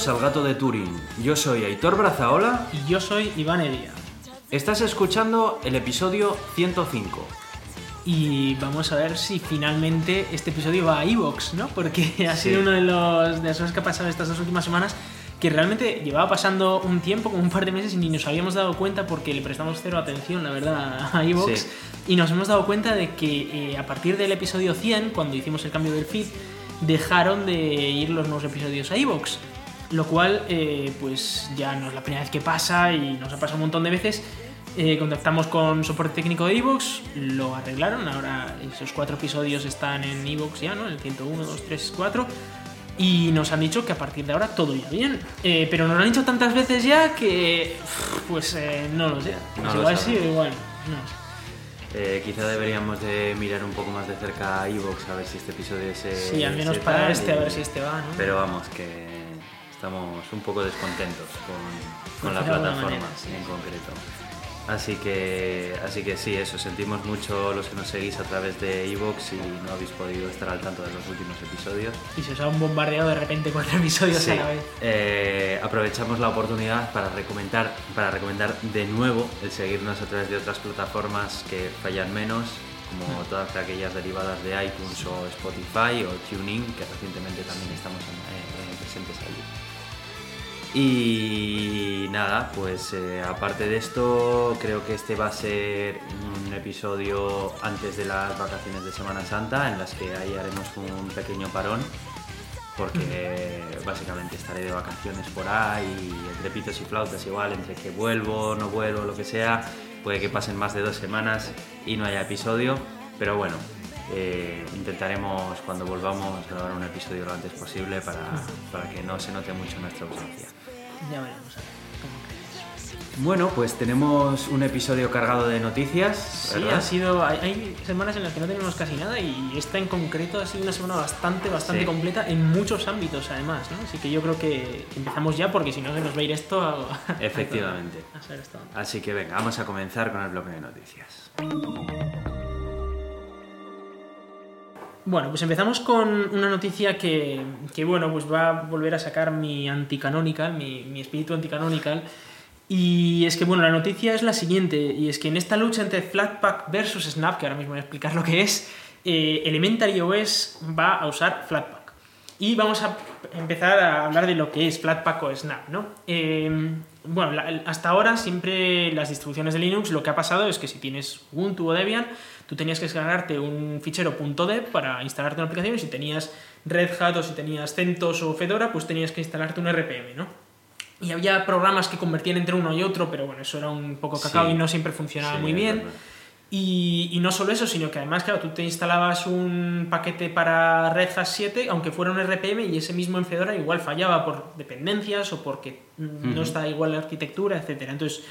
Bienvenidos al Gato de Turing. Yo soy Aitor Brazaola. Y yo soy Iván Elia. Estás escuchando el episodio 105. Y vamos a ver si finalmente este episodio va a Evox, ¿no? Porque ha sido uno de los de las cosas que ha pasado estas dos últimas semanas que realmente llevaba pasando un tiempo, como un par de meses, y ni nos habíamos dado cuenta porque le prestamos cero atención, la verdad, a Evox. Y nos hemos dado cuenta de que eh, a partir del episodio 100, cuando hicimos el cambio del feed, dejaron de ir los nuevos episodios a Evox. Lo cual, eh, pues ya no es la primera vez que pasa y nos ha pasado un montón de veces. Eh, contactamos con soporte técnico de Evox, lo arreglaron, ahora esos cuatro episodios están en Evox ya, ¿no? El 101, 2, 3, 4. Y nos han dicho que a partir de ahora todo irá bien. Eh, pero nos lo han dicho tantas veces ya que. Pues no lo sé. No igual sí, igual. quizá deberíamos de mirar un poco más de cerca a Evox a ver si este episodio se. Sí, al menos para este, a ver si este va, ¿no? Pero vamos, que estamos un poco descontentos con, con la plataforma en concreto. Así que, así que sí, eso, sentimos mucho los que nos seguís a través de Evox y no habéis podido estar al tanto de los últimos episodios. Y se os ha bombardeado de repente cuatro episodios a la vez. Eh, aprovechamos la oportunidad para recomendar, para recomendar de nuevo el seguirnos a través de otras plataformas que fallan menos, como todas aquellas derivadas de iTunes o Spotify o TuneIn, que recientemente también estamos eh, presentes allí. Y nada, pues eh, aparte de esto, creo que este va a ser un episodio antes de las vacaciones de Semana Santa, en las que ahí haremos un pequeño parón, porque básicamente estaré de vacaciones por ahí, entre pitos y flautas igual, entre que vuelvo, no vuelvo, lo que sea, puede que pasen más de dos semanas y no haya episodio, pero bueno, eh, intentaremos cuando volvamos grabar un episodio lo antes posible para, para que no se note mucho nuestra ausencia. Ya veremos Bueno, pues tenemos un episodio cargado de noticias. Sí, ha sido. Hay, semanas en las que no tenemos casi nada y esta en concreto ha sido una semana bastante, bastante completa en muchos ámbitos, además. ¿no? Así que yo creo que empezamos ya porque si no se nos va a ir esto a. Efectivamente. Así que venga, vamos a comenzar con el bloque de noticias. Bueno, pues empezamos con una noticia que, bueno, pues va a volver a sacar mi anticanonical, mi, mi espíritu anticanonical. Y es que, bueno, la noticia es la siguiente, y es que en esta lucha entre Flatpak versus Snap, que ahora mismo voy a explicar lo que es, eh, Elementary OS va a usar Flatpak. Y vamos a empezar a hablar de lo que es Flatpak o Snap, ¿no? Eh, bueno, hasta ahora siempre las distribuciones de Linux lo que ha pasado es que si tienes Ubuntu o Debian, tú tenías que descargarte un fichero .deb para instalarte una aplicación y si tenías Red Hat o si tenías CentOS o Fedora, pues tenías que instalarte un RPM, ¿no? Y había programas que convertían entre uno y otro, pero bueno, eso era un poco cacao y no siempre funcionaba muy bien. Y, no solo eso, sino que además, claro, tú te instalabas un paquete para Red Hat 7, aunque fuera un RPM, y ese mismo en Fedora igual fallaba por dependencias o porque no está igual la arquitectura, etc. Entonces,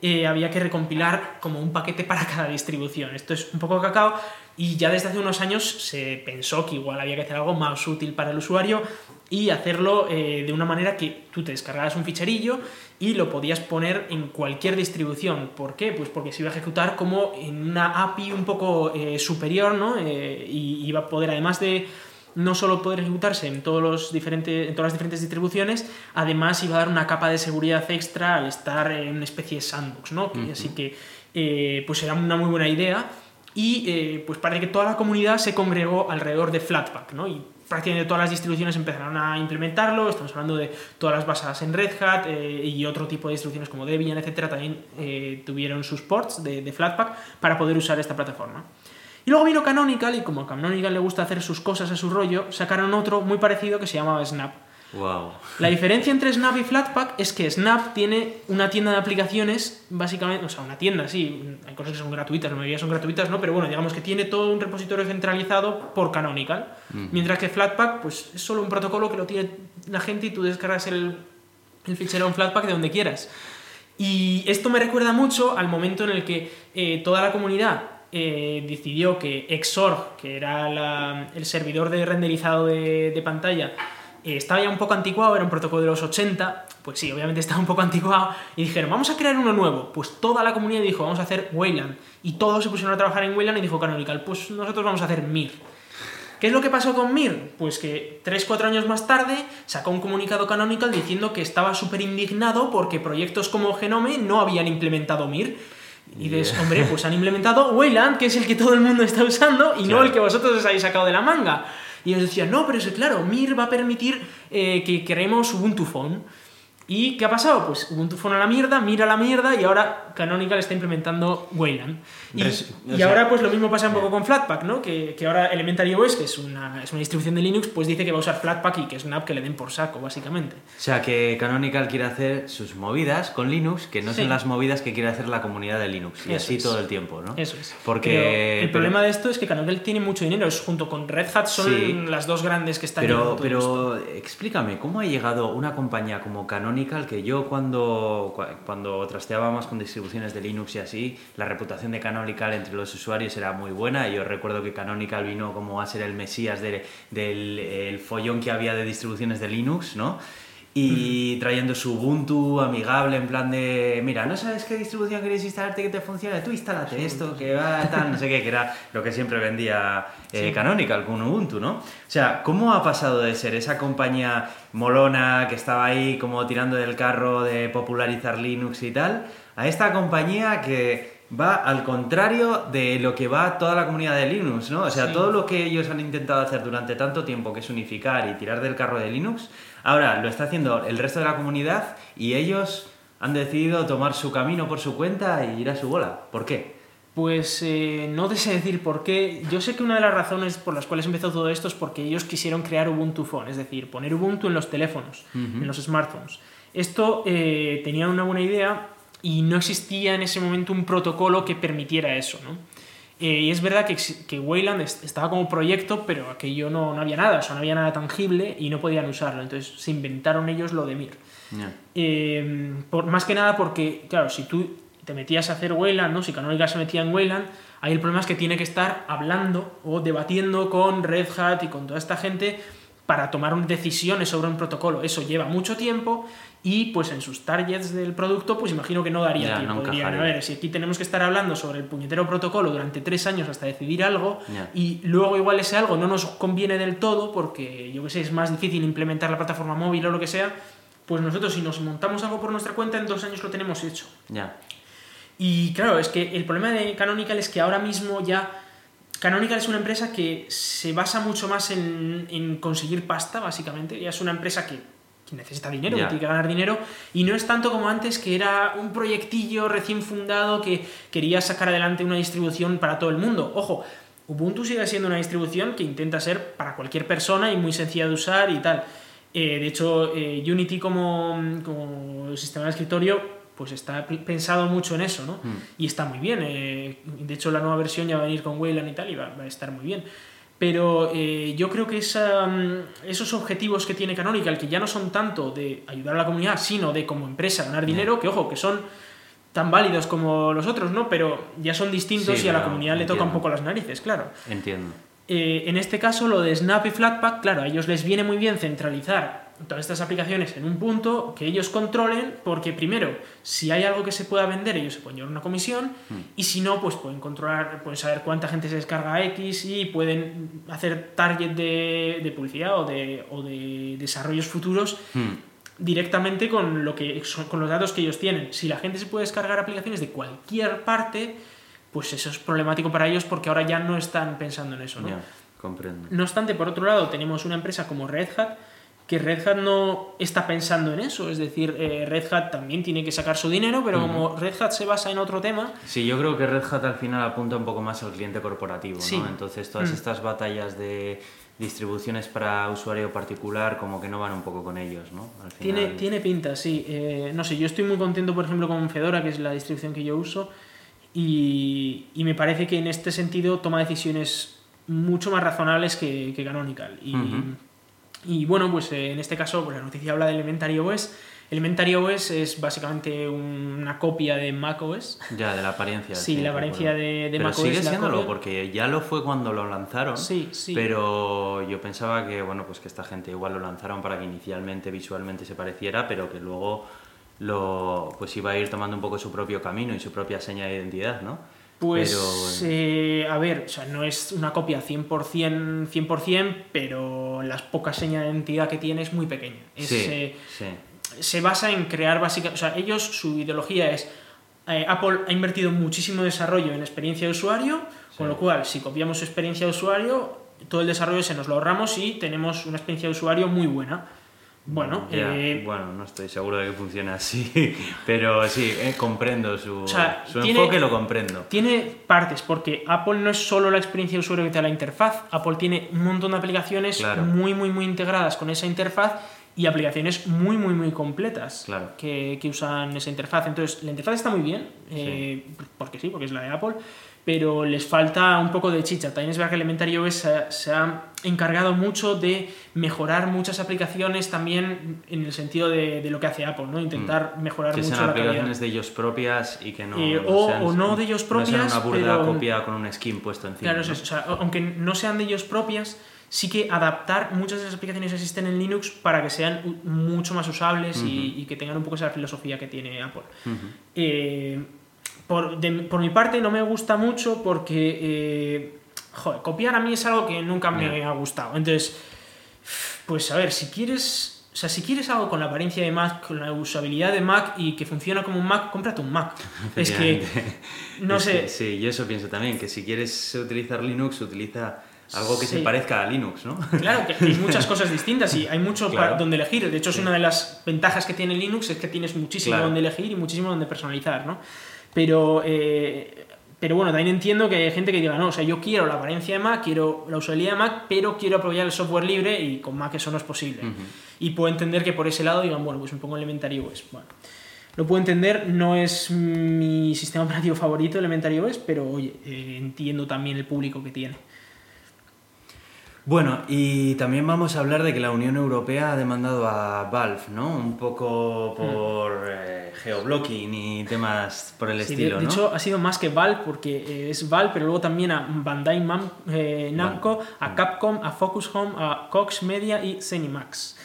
eh, había que recompilar como un paquete para cada distribución. Esto es un poco cacao y ya desde hace unos años se pensó que igual había que hacer algo más útil para el usuario y hacerlo eh, de una manera que tú te descargaras un ficherillo y lo podías poner en cualquier distribución. ¿Por qué? Pues porque se iba a ejecutar como en una API un poco eh, superior, ¿no? Y iba a poder, además de no solo poder ejecutarse en, todos los diferentes, en todas las diferentes distribuciones, además iba a dar una capa de seguridad extra al estar en una especie de sandbox, ¿no? Así que, pues era una muy buena idea y pues parece que toda la comunidad se congregó alrededor de Flatpak, ¿no? Y prácticamente todas las distribuciones empezaron a implementarlo, estamos hablando de todas las basadas en Red Hat eh, y otro tipo de distribuciones como Debian, etcétera, también eh, tuvieron sus ports de, de, Flatpak para poder usar esta plataforma. Y luego vino Canonical y como a Canonical le gusta hacer sus cosas a su rollo, sacaron otro muy parecido que se llamaba Snap. Wow. La diferencia entre Snap y Flatpak es que Snap tiene una tienda de aplicaciones, básicamente, o sea, una tienda, sí, hay cosas que son gratuitas, la mayoría son gratuitas, ¿no? Pero bueno, digamos que tiene todo un repositorio centralizado por Canonical, mientras que Flatpak, pues es solo un protocolo que lo tiene la gente y tú descargas el, el fichero en Flatpak de donde quieras. Y esto me recuerda mucho al momento en el que eh, toda la comunidad eh, decidió que Xorg, que era el servidor de renderizado de, de pantalla, eh, estaba ya un poco anticuado, era un protocolo de los 80, pues sí, obviamente estaba un poco anticuado, y dijeron, vamos a crear uno nuevo. Pues toda la comunidad dijo, vamos a hacer Wayland, y todos se pusieron a trabajar en Wayland y dijo Canonical, pues nosotros vamos a hacer Mir. ¿Qué es lo que pasó con Mir? Pues que 3-4 años más tarde sacó un comunicado Canonical diciendo que estaba súper indignado porque proyectos como Genome no habían implementado Mir. Y dices, hombre, pues han implementado Wayland, que es el que todo el mundo está usando, y no el que vosotros os habéis sacado de la manga. Y ellos decían, no, pero es claro, Mir va a permitir eh, que creemos Ubuntu Phone. ¿Y qué ha pasado? Pues Ubuntu Phone a la mierda, Mir a la mierda, y ahora Canonical está implementando Wayland. Y, sea- ahora pues lo mismo pasa un poco con Flatpak, ¿no? Que, que ahora Elementary OS, que es una, es una distribución de Linux, pues dice que va a usar Flatpak y que es una app que le den por saco, básicamente. O sea, que Canonical quiere hacer sus movidas con Linux, que no Sí. son las movidas que quiere hacer la comunidad de Linux. Y Eso así es. todo el tiempo, ¿no? Eso es. Porque... Pero el pero- problema de esto es que Canonical tiene mucho dinero, es junto con Red Hat son Sí. las dos grandes que están Pero, pero explícame, ¿cómo ha llegado una compañía como Canonical que yo cuando, cua- cuando con distribuciones de Linux y así, la reputación de Canonical entre los usuarios era muy buena yo recuerdo que Canonical vino como a ser el mesías de- del el follón que había de distribuciones de Linux, ¿no? Y trayendo su Ubuntu amigable en plan de, mira, ¿no sabes qué distribución quieres instalarte que te funcione? Tú instálate esto, que va, tal, no sé qué, que era lo que siempre vendía eh, Canonical con Ubuntu, ¿no? O sea, ¿cómo ha pasado de ser esa compañía molona que estaba ahí como tirando del carro de popularizar Linux y tal, a esta compañía que va al contrario de lo que va toda la comunidad de Linux, ¿no? O sea, Sí. todo lo que ellos han intentado hacer durante tanto tiempo, que es unificar y tirar del carro de Linux, ahora lo está haciendo el resto de la comunidad y ellos han decidido tomar su camino por su cuenta y ir a su bola. ¿Por qué? Pues eh, no te sé decir por qué. Yo sé que una de las razones por las cuales empezó todo esto es porque ellos quisieron crear Ubuntu Phone, es decir, poner Ubuntu en los teléfonos, en los smartphones. Esto eh, tenían una buena idea y no existía en ese momento un protocolo que permitiera eso, ¿no? Eh, y es verdad que, que Wayland est- estaba como proyecto, pero aquello no, no había nada, o sea, no había nada tangible y no podían usarlo. Entonces se inventaron ellos lo de Mir. Eh, por, más que nada porque, claro, si tú te metías a hacer Wayland, ¿no? si Canonical se metía en Wayland, ahí el problema es que tiene que estar hablando o debatiendo con Red Hat y con toda esta gente para tomar decisiones sobre un protocolo. Eso lleva mucho tiempo y pues en sus targets del producto pues imagino que no daría tiempo. no Dirían, a encajaría. ver, si aquí tenemos que estar hablando sobre el puñetero protocolo durante tres años hasta decidir algo y luego igual ese algo no nos conviene del todo porque yo que sé, es más difícil implementar la plataforma móvil o lo que sea, pues nosotros si nos montamos algo por nuestra cuenta en dos años lo tenemos hecho. Ya. Y claro, es que el problema de Canonical es que ahora mismo ya Canonical es una empresa que se basa mucho más en, en conseguir pasta, básicamente. Ya es una empresa que, que necesita dinero, que tiene que ganar dinero, y no es tanto como antes, que era un proyectillo recién fundado que quería sacar adelante una distribución para todo el mundo. Ojo, Ubuntu sigue siendo una distribución que intenta ser para cualquier persona y muy sencilla de usar y tal. Eh, de hecho, eh, Unity como, como sistema de escritorio pues está pensado mucho en eso, ¿no? Y está muy bien. eh, de hecho, la nueva versión ya va a venir con Wayland y tal y va, va a estar muy bien. Pero eh, yo creo que esa, mm, esos objetivos que tiene Canonical, que ya no son tanto de ayudar a la comunidad, sino de como empresa ganar dinero, que ojo, que son tan válidos como los otros, ¿no? Pero ya son distintos Sí, y a la comunidad le toca un poco las narices, claro. Entiendo. Eh, en este caso, lo de Snap y Flatpak, claro, a ellos les viene muy bien centralizar todas estas aplicaciones en un punto que ellos controlen, porque primero, si hay algo que se pueda vender, ellos se pueden llevar una comisión, y si no, pues pueden controlar, pueden saber cuánta gente se descarga X y pueden hacer target de, de publicidad o de, o de desarrollos futuros Hmm. directamente con, lo que, con los datos que ellos tienen. Si la gente se puede descargar aplicaciones de cualquier parte, pues eso es problemático para ellos porque ahora ya no están pensando en eso, ¿no? Comprendo. No obstante, por otro lado, tenemos una empresa como Red Hat, que Red Hat no está pensando en eso. Es decir, eh, Red Hat también tiene que sacar su dinero, pero como Red Hat se basa en otro tema, Sí, yo creo que Red Hat al final apunta un poco más al cliente corporativo, Sí. ¿no? Entonces todas Mm. estas batallas de distribuciones para usuario particular como que no van un poco con ellos, ¿no? Al final- tiene, tiene pinta, sí. Eh, no sé, yo estoy muy contento, por ejemplo, con Fedora, que es la distribución que yo uso, y, y me parece que en este sentido toma decisiones mucho más razonables que, que Canonical. Y. y bueno, pues eh, en este caso, pues la noticia habla de Elementary OS. Elementary OS es básicamente una copia de macOS. Ya, de la apariencia. Sí, la apariencia de- de Pero macOS sigue siéndolo, porque ya lo fue cuando lo lanzaron. Sí, sí. Pero yo pensaba que, bueno, pues que esta gente igual lo lanzaron para que inicialmente visualmente se pareciera, pero que luego lo, pues iba a ir tomando un poco su propio camino y su propia seña de identidad, ¿no? Pues, Pero- eh, a ver, o sea, no es una copia 100%, 100% pero las pocas señas de identidad que tiene es muy pequeña. Es, sí, eh, sí. se basa en crear básicamente, o sea, ellos, su ideología es, eh, Apple ha invertido muchísimo desarrollo en experiencia de usuario, con lo cual, si copiamos su experiencia de usuario, todo el desarrollo se nos lo ahorramos y tenemos una experiencia de usuario muy buena. Bueno, eh, bueno, no estoy seguro de que funcione así, pero sí, eh, comprendo su, O sea, su tiene- enfoque, lo comprendo. Tiene partes, porque Apple no es solo la experiencia de usuario que te da la interfaz, Apple tiene un montón de aplicaciones Claro. muy, muy, muy integradas con esa interfaz y aplicaciones muy, muy, muy completas Claro. que, que usan esa interfaz. Entonces, la interfaz está muy bien, eh, porque sí, porque es la de Apple, pero les falta un poco de chicha. También es verdad que Elementary OS se, ha- se ha encargado mucho de mejorar muchas aplicaciones también en el sentido de, de lo que hace Apple, ¿no? Intentar mejorar Mm. Que mucho sean la calidad. aplicaciones de ellos propias y que no, Eh, o- sean, o no de ellos No sean propias, una burda pero- copia con un skin puesto encima. Claro. O sea, aunque no sean de ellos propias, sí que adaptar muchas de las aplicaciones que existen en Linux para que sean mucho más usables y, y que tengan un poco esa filosofía que tiene Apple. Eh, por, de- por mi parte no me gusta mucho porque, eh, joder, copiar a mí es algo que nunca me ha gustado. Entonces, pues a ver, si quieres... O sea, si quieres algo con la apariencia de Mac, con la usabilidad de Mac y que funciona como un Mac, cómprate un Mac. es que, no Es sé, que sí, yo eso pienso también, que si quieres utilizar Linux, utiliza algo que Sí. se parezca a Linux, ¿no? Claro, que hay muchas cosas distintas y hay mucho Claro. para donde elegir. De hecho, es Sí. una de las ventajas que tiene Linux, es que tienes muchísimo Claro. donde elegir y muchísimo donde personalizar, ¿no? Pero, eh, pero bueno, también entiendo que hay gente que diga, no, o sea, yo quiero la apariencia de Mac, quiero la usabilidad de Mac, pero quiero apoyar el software libre y con Mac eso no es posible. Y puedo entender que por ese lado digan, bueno, pues me pongo Elementary OS. Bueno, lo puedo entender, no es mi sistema operativo favorito, Elementary OS, pero oye, eh, entiendo también el público que tiene. Bueno, y también vamos a hablar de que la Unión Europea ha demandado a Valve, ¿no? Un poco por eh, geoblocking y temas por el Sí, estilo, de, de ¿no? hecho, ha sido más que Valve, porque eh, es Valve, pero luego también a Bandai Mam- eh, Namco, a Capcom, a Focus Home, a Cox Media y Zenimax.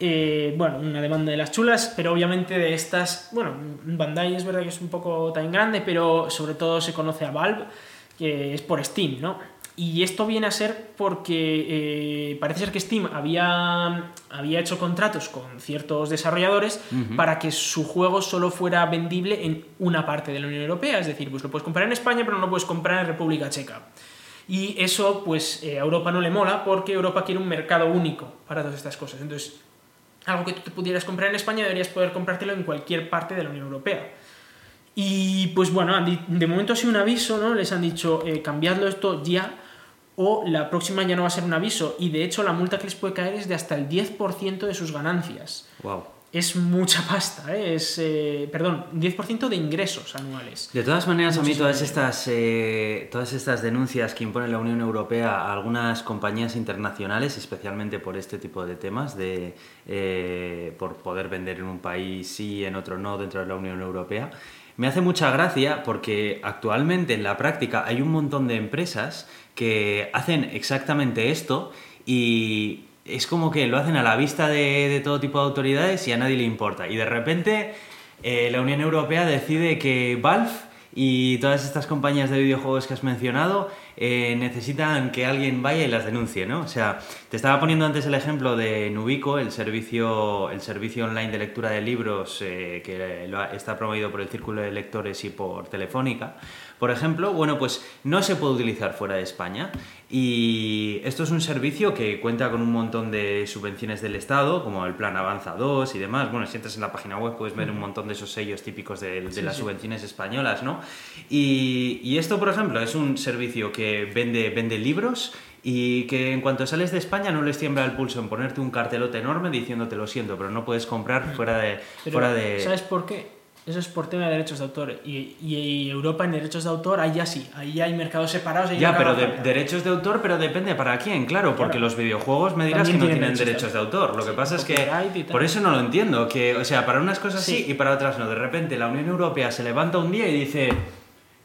Eh, bueno, una demanda de las chulas, pero obviamente de estas, bueno, Bandai es verdad que es un poco tan grande, pero sobre todo se conoce a Valve, que es por Steam, ¿no? Y esto viene a ser porque eh, parece ser que Steam había, había hecho contratos con ciertos desarrolladores para que su juego solo fuera vendible en una parte de la Unión Europea. Es decir, pues lo puedes comprar en España, pero no lo puedes comprar en República Checa. Y eso, pues eh, a Europa no le mola porque Europa quiere un mercado único para todas estas cosas. Entonces, algo que tú te pudieras comprar en España deberías poder comprártelo en cualquier parte de la Unión Europea. Y pues bueno, de momento ha sido un aviso, ¿no? Les han dicho, eh, cambiadlo esto ya o la próxima ya no va a ser un aviso. Y de hecho la multa que les puede caer es de hasta el 10% de sus ganancias. Wow. Es mucha pasta, ¿eh? Es, eh, perdón, 10% de ingresos anuales. De todas maneras, a mí todas estas, eh, todas estas denuncias que impone la Unión Europea a algunas compañías internacionales, especialmente por este tipo de temas, de eh, por poder vender en un país sí, en otro no, dentro de la Unión Europea, me hace mucha gracia porque actualmente en la práctica hay un montón de empresas que hacen exactamente esto y es como que lo hacen a la vista de, todo tipo de autoridades y a nadie le importa. Y de repente eh, la Unión Europea decide que Valve y todas estas compañías de videojuegos que has mencionado eh, necesitan que alguien vaya y las denuncie, ¿no? O sea, te estaba poniendo antes el ejemplo de Nubico, el servicio, el servicio online de lectura de libros eh, que está promovido por el Círculo de Lectores y por Telefónica. Por ejemplo, bueno, pues no se puede utilizar fuera de España y esto es un servicio que cuenta con un montón de subvenciones del Estado, como el Plan Avanza 2 y demás. Bueno, si entras en la página web puedes ver un montón de esos sellos típicos de, de Sí, las sí. subvenciones españolas, ¿no? Y, y esto, por ejemplo, es un servicio que vende, vende libros y que en cuanto sales de España no les tiembla el pulso en ponerte un cartelote enorme diciéndote lo siento, pero no puedes comprar fuera de... Pero, fuera de... ¿Sabes por qué? Eso es por tema de derechos de autor. Y, y Europa en derechos de autor, ahí ya sí. Ahí ya hay mercados separados. ahí Ya, pero de, derechos de autor, pero depende para quién, claro, porque los videojuegos me dirás También que no tienen derechos de autor. Lo que pasa es que por eso no lo entiendo, que o sea, para unas cosas sí. Sí. y para otras no. De repente la Unión Europea se levanta un día y dice,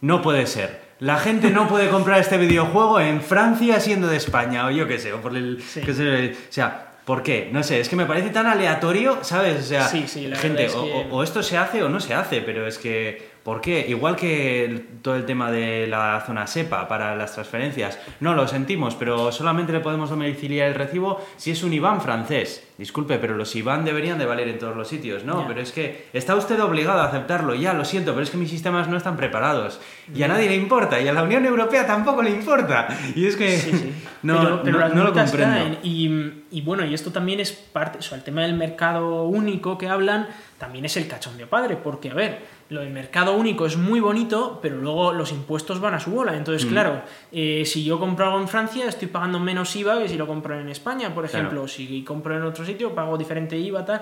no puede ser. La gente no puede comprar este videojuego en Francia siendo de España o yo qué sé, o por el Sí. qué sé, o sea, ¿por qué? No sé, es que me parece tan aleatorio, ¿sabes? O sea, Sí, sí, la gente, verdad es o, que- o- o esto se hace o no se hace, pero es que ¿Por qué? Igual que el- todo el tema de la zona SEPA para las transferencias. No, lo sentimos, pero solamente le podemos domiciliar el recibo si es un IBAN francés. Disculpe, pero los IBAN deberían de valer en todos los sitios. No, pero es que está usted obligado a aceptarlo. Ya, lo siento, pero es que mis sistemas no están preparados. Y a nadie le importa, y a la Unión Europea tampoco le importa. Y es que Sí, sí. no, pero, pero no- lo comprendo. Y, y bueno, y esto también es parte, o sea, el tema del mercado único que hablan, también es el cachondeo padre, porque a ver, lo del mercado único es muy bonito, pero luego los impuestos van a su bola. Mm. Entonces, claro, eh, si yo compro algo en Francia, estoy pagando menos IVA que si lo compro en España, por Claro. ejemplo. Si compro en otro sitio, pago diferente IVA, tal.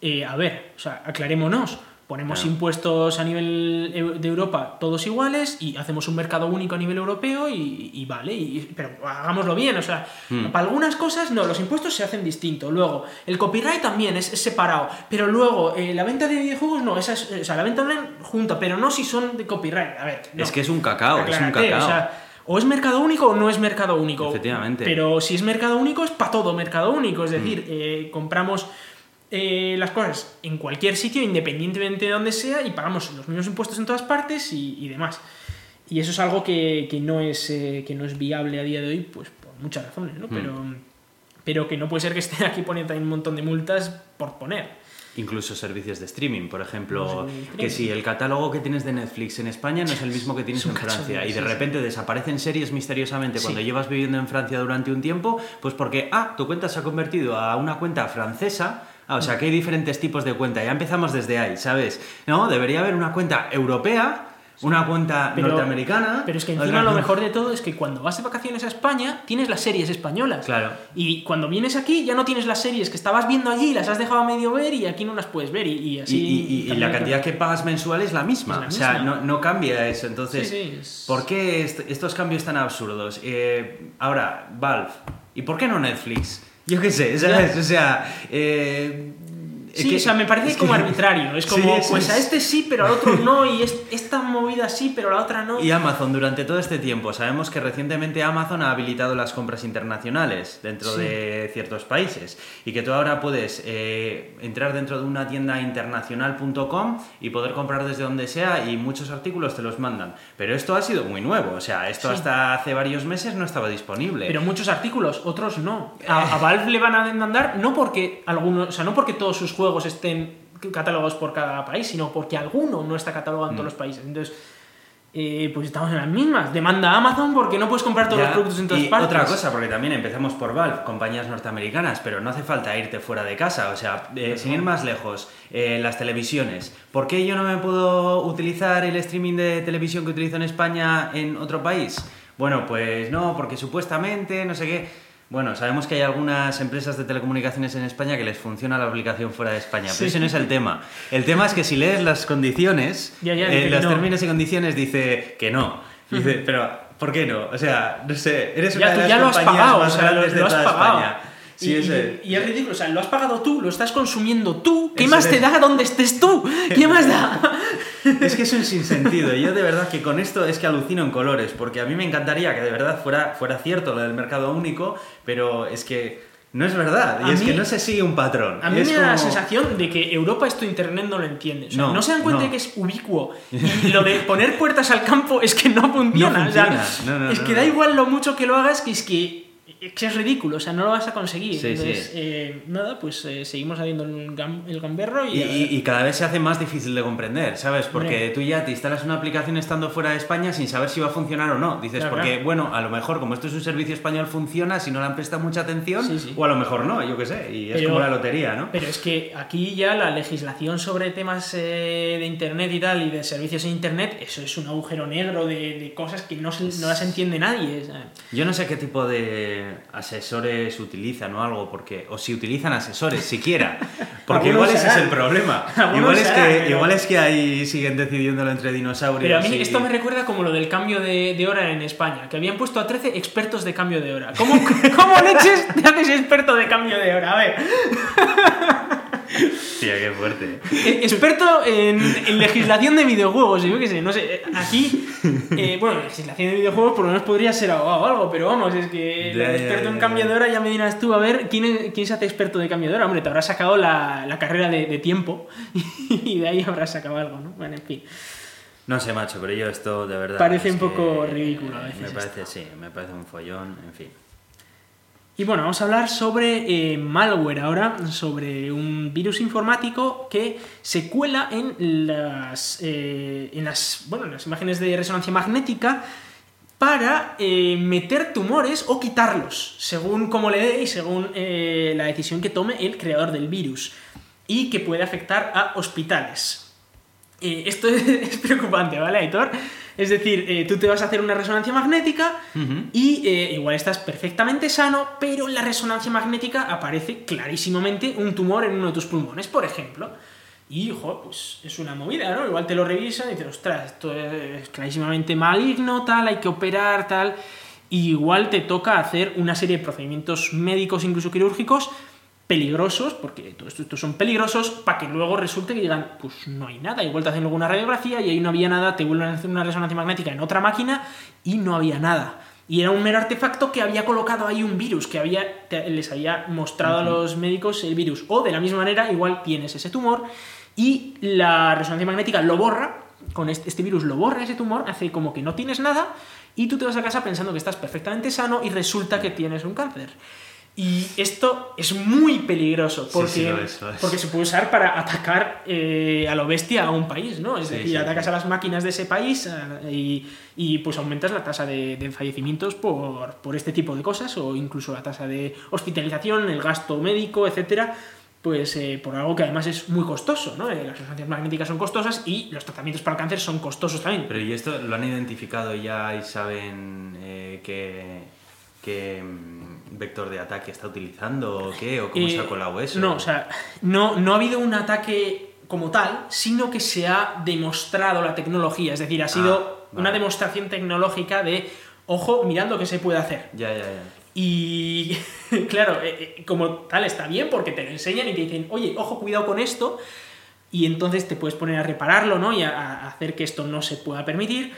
Eh, a ver, o sea, aclarémonos. Ponemos Claro. impuestos a nivel eu- de Europa todos iguales y hacemos un mercado único a nivel europeo y, y vale, y- pero hagámoslo bien, o sea, Hmm. para algunas cosas no, los impuestos se hacen distinto. Luego, el copyright también es, es separado, pero luego eh, la venta de videojuegos no, esa es, o sea, la venta online junta, pero no si son de copyright. A ver, no. Es que es un cacao, es un cacao. o sea, o es mercado único o no es mercado único. Efectivamente. Pero si es mercado único, es para todo mercado único. Es Mm. decir, eh, compramos eh, las cosas en cualquier sitio, independientemente de donde sea, y pagamos los mismos impuestos en todas partes y, y demás. Y eso es algo que, que no es, eh, que no es viable a día de hoy, pues por muchas razones, Mm. ¿no? Pero, pero que no puede ser que estén aquí poniendo un montón de multas por poner. Incluso servicios de streaming, por ejemplo, de streaming. que si el catálogo que tienes de Netflix en España no es el mismo que tienes en Francia cachondeo, y de sí, sí. repente desaparecen series misteriosamente Sí. cuando llevas viviendo en Francia durante un tiempo, pues porque, ah, tu cuenta se ha convertido a una cuenta francesa, ah, o sea que hay diferentes tipos de cuenta, ya empezamos desde ahí, ¿sabes? No, debería haber una cuenta europea, una cuenta Pero- norteamericana. Pero es que encima lo mejor de todo es que cuando vas de vacaciones a España tienes las series españolas. Claro. Y cuando vienes aquí ya no tienes las series que estabas viendo allí, las has dejado a medio ver y aquí no las puedes ver. Y, y Y, así. y- y- y la cantidad que pagas mensual es la misma. Es la O sea, no, no cambia eso. Entonces, Sí, sí, es- ¿por qué est- estos cambios tan absurdos? Eh, ahora, Valve. ¿Y por qué no Netflix? Yo qué sé, ¿sabes? O sea, eh, Sí, que- o sea, me parece como que- arbitrario. Es Sí, como, es- pues a es- este sí, pero al otro no. Y es- esta movida sí, pero a la otra no. Y Amazon durante todo este tiempo, sabemos que recientemente Amazon ha habilitado las compras internacionales dentro Sí. de ciertos países y que tú ahora puedes eh, entrar dentro de una tienda internacional.com y poder comprar desde donde sea y muchos artículos te los mandan. Pero esto ha sido muy nuevo, o sea, esto Sí. hasta hace varios meses no estaba disponible. Pero muchos artículos, otros no. A, a Valve le van a demandar no porque algunos, o sea, no porque todos sus juegos estén catalogados por cada país, sino porque alguno no está catalogado en Mm. todos los países. Entonces, eh, pues estamos en las mismas. Demanda Amazon porque no puedes comprar todos Ya, los productos en todas y partes. otra cosa, porque también empezamos por Valve, compañías norteamericanas, pero no hace falta irte fuera de casa. O sea, eh, sin ir más lejos, eh, las televisiones. ¿Por qué yo no me puedo utilizar el streaming de televisión que utilizo en España en otro país? Bueno, pues no, porque supuestamente, no sé qué. Bueno, sabemos que hay algunas empresas de telecomunicaciones en España que les funciona la aplicación fuera de España, Sí. pero ese no es el tema. El tema es que si lees las condiciones, Ya, ya, eh, los no. términos y condiciones dice que no. Dice, pero ¿por qué no? O sea, no sé, eres una Ya, de tú las ya lo has compañías pagado, o más sea, lo, de lo has toda pagado. España. Sí, y, eso y- es. ridículo, o sea, lo has pagado tú, lo estás consumiendo tú. ¿Qué más te da donde estés tú? ¿Qué más da? Es que es un sinsentido. Yo de verdad que con esto es que alucino en colores, porque a mí me encantaría que de verdad fuera, fuera cierto lo del mercado único, pero es que no es verdad. Y A es mí- que no se sigue un patrón. A mí Es me da la sensación de que Europa esto internet no lo entiende. O sea, no, No, se dan cuenta no. de que es ubicuo. Y lo de poner puertas al campo es que no funciona. No o sea, funciona. Es que da igual lo mucho que lo hagas, que es que, es que es ridículo. O sea, no lo vas a conseguir. Sí, Entonces, sí. eh, nada, pues eh, seguimos haciendo el, gam- el gamberro y, Y, y- y cada vez se hace más difícil de comprender, ¿sabes? Porque tú ya te instalas una aplicación estando fuera de España sin saber si va a funcionar o no. Dices, Claro, porque, claro. bueno, a lo mejor como esto es un servicio español funciona si no le han prestado mucha atención, Sí, o a lo mejor no, yo qué sé. Y es Pero- como la lotería, ¿no? Pero es que aquí ya la legislación sobre temas eh, de internet y tal, y de servicios en internet, eso es un agujero negro de, de cosas que no, se- no las entiende nadie. Yo no sé qué tipo de asesores utilizan o algo, porque o si utilizan asesores siquiera, porque igual ese es el problema. Igual es, serán, que, pero- igual es que ahí siguen decidiéndolo entre dinosaurios. Pero a mí y- esto me recuerda como lo del cambio de, de hora en España, que habían puesto a 13 expertos de cambio de hora. ¿Cómo, cómo leches te haces experto de cambio de hora? A ver, Tía, qué fuerte. eh, experto en, en legislación de videojuegos, yo qué sé, no sé, eh, aquí, eh, bueno, legislación de videojuegos por lo menos podría ser abogado o algo, pero vamos, es que Ya, experto en ya, cambio ya. me dirás tú, a ver, ¿quién, es- quién se hace experto de hora? Hombre, te habrás sacado la, la carrera de, de tiempo y de ahí habrás sacado algo, ¿no? Bueno, en fin. No sé, macho, pero yo esto de verdad. Parece un poco ridículo a veces Me esto. parece, sí, me parece un follón, en fin. Y bueno, vamos a hablar sobre eh, malware ahora, sobre un virus informático que se cuela en las, eh, en las, bueno, en las imágenes de resonancia magnética para eh, meter tumores o quitarlos, según cómo le dé y según la decisión que tome el creador del virus, y que puede afectar a hospitales. Esto es, es preocupante, ¿vale, Aitor? Es decir, eh, tú te vas a hacer una resonancia magnética y eh, igual estás perfectamente sano, pero en la resonancia magnética aparece clarísimamente un tumor en uno de tus pulmones, por ejemplo. Y, ojo, pues es una movida, ¿no? Igual te lo revisan y dices, ostras, esto es clarísimamente maligno, tal, hay que operar, tal. Y igual te toca hacer una serie de procedimientos médicos, incluso quirúrgicos, peligrosos, porque todos estos son peligrosos, para que luego resulte que digan, pues no hay nada. Igual te hacen luego una radiografía y ahí no había nada, te vuelven a hacer una resonancia magnética en otra máquina y no había nada. Y era un mero artefacto que había colocado ahí un virus, que había, te- les había mostrado a los médicos el virus. O de la misma manera, igual tienes ese tumor y la resonancia magnética lo borra, con este, este virus lo borra ese tumor, hace como que no tienes nada y tú te vas a casa pensando que estás perfectamente sano y resulta que tienes un cáncer. Y esto es muy peligroso porque, sí, lo es, lo es. porque se puede usar para atacar eh, a lo bestia a un país, ¿no? Es Sí, decir, atacas a las máquinas de ese país eh, y, y, pues aumentas la tasa de, de fallecimientos por, por este tipo de cosas o incluso la tasa de hospitalización, el gasto médico, etcétera, pues eh, por algo que además es muy costoso, ¿no? Eh, las resonancias magnéticas son costosas y los tratamientos para el cáncer son costosos también. Pero ¿y esto lo han identificado ya y saben qué, qué, mm, vector de ataque está utilizando o qué? ¿O cómo se ha Eh, colado eso? No, o sea, no, no ha habido un ataque como tal, sino que se ha demostrado la tecnología. Es decir, ha sido vale. una demostración tecnológica de, ojo, mirando qué se puede hacer. Ya, ya, ya. Y claro, eh, eh, como tal está bien porque te lo enseñan y te dicen, oye, ojo, cuidado con esto. Y entonces te puedes poner a repararlo, ¿no? Y a, a hacer que esto no se pueda permitir.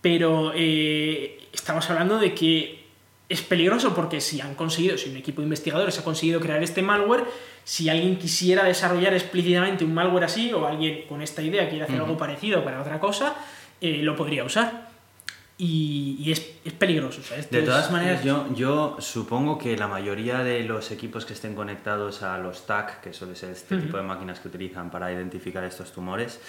Pero eh, estamos hablando de que es peligroso porque si han conseguido, si un equipo de investigadores ha conseguido crear este malware, si alguien quisiera desarrollar explícitamente un malware así o alguien con esta idea quiere hacer Ujú. algo parecido para otra cosa, eh, lo podría usar. Y, y es, es peligroso. o sea, De es- todas maneras, yo, yo supongo que la mayoría de los equipos que estén conectados a los TAC, que suele ser este Ujú. tipo de máquinas que utilizan para identificar estos tumores,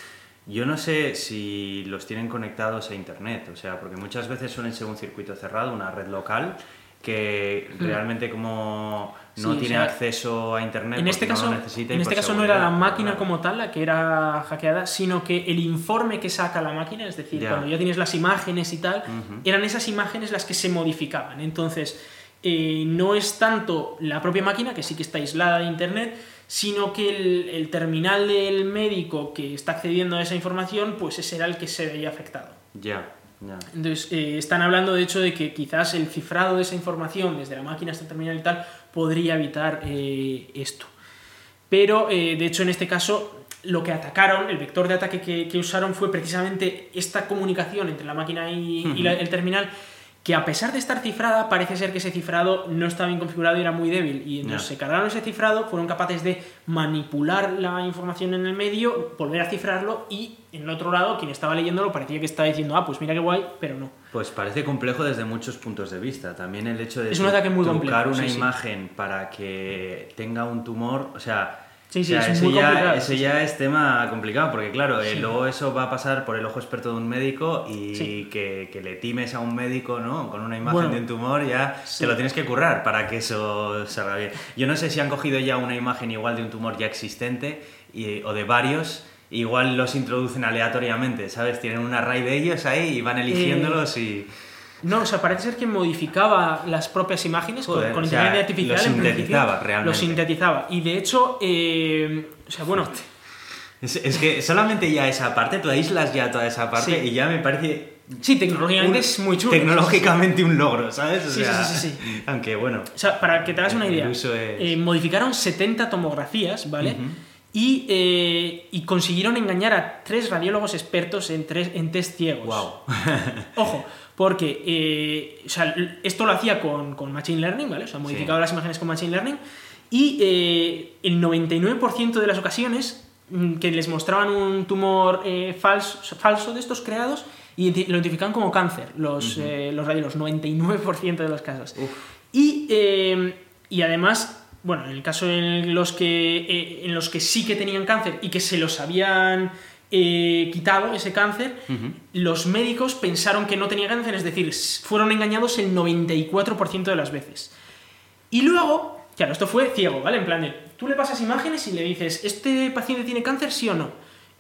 yo no sé si los tienen conectados a Internet, o sea, porque muchas veces suelen ser un circuito cerrado, una red local, que realmente como no Sí, o tiene sea, acceso a Internet, En este no caso, lo necesita en este por caso no era la máquina claro. como tal la que era hackeada, sino que el informe que saca la máquina, es decir, cuando ya tienes las imágenes y tal, eran esas imágenes las que se modificaban. Entonces, eh, no es tanto la propia máquina, que sí que está aislada de Internet, sino que el, el terminal del médico que está accediendo a esa información, pues ese era el que se veía afectado. Ya, ya. Entonces, eh, están hablando de hecho de que quizás el cifrado de esa información desde la máquina hasta el terminal y tal podría evitar eh, esto. Pero, eh, de hecho, en este caso, lo que atacaron, el vector de ataque que, que usaron fue precisamente esta comunicación entre la máquina y, y la- el terminal, que a pesar de estar cifrada, parece ser que ese cifrado no estaba bien configurado y era muy débil. Y entonces Ya. se cargaron ese cifrado, fueron capaces de manipular la información en el medio, volver a cifrarlo y en el otro lado, quien estaba leyéndolo parecía que estaba diciendo, ah, pues mira qué guay, pero no. Pues parece complejo desde muchos puntos de vista. También el hecho de Es un ataque muy complejo, una sí, sí. imagen para que tenga un tumor, o sea, Sí, sí, o sea, es ese muy ya, sí, ya es tema complicado, porque claro, eh, luego eso va a pasar por el ojo experto de un médico y Sí. que, que le times a un médico, ¿no? Con una imagen Bueno, de un tumor, ya sí. te lo tienes que currar para que eso salga bien. Yo no sé si han cogido ya una imagen igual de un tumor ya existente y- o de varios. Igual los introducen aleatoriamente, ¿sabes? Tienen un array de ellos ahí y van eligiéndolos y... No, o sea, parece ser que modificaba las propias imágenes con- Joder, con, o sea, inteligencia artificial. lo sintetizaba realmente. Lo sintetizaba. Y de hecho, eh, o sea, bueno, Es, es que solamente ya esa parte, tú aíslas ya toda esa parte Sí. y ya me parece sí, tecnológicamente un- es muy chulo. tecnológicamente un logro, ¿sabes? O Sí, sí, sea, sí, sí, Aunque bueno, O sea, para que te hagas una idea, es- eh, modificaron 70 tomografías, ¿vale? Ujú. y, eh, y consiguieron engañar a tres radiólogos expertos en, tres, en test ciegos. wow. Ojo, porque eh, o sea, l- esto lo hacía con, con Machine Learning, ¿vale? O sea, modificaba Sí. las imágenes con Machine Learning y eh, el 99% de las ocasiones mm, que les mostraban un tumor eh, falso, falso de estos creados y lo identificaban como cáncer, los, eh, los radiólogos, 99% de los casos. Y, y además, bueno, en el caso en los, que, eh, en los que sí que tenían cáncer y que se los habían eh, quitado ese cáncer, los médicos pensaron que no tenía cáncer, es decir, fueron engañados el 94% de las veces. Y luego, claro, esto fue ciego, ¿vale? En plan de, tú le pasas imágenes y le dices, ¿este paciente tiene cáncer, sí o no?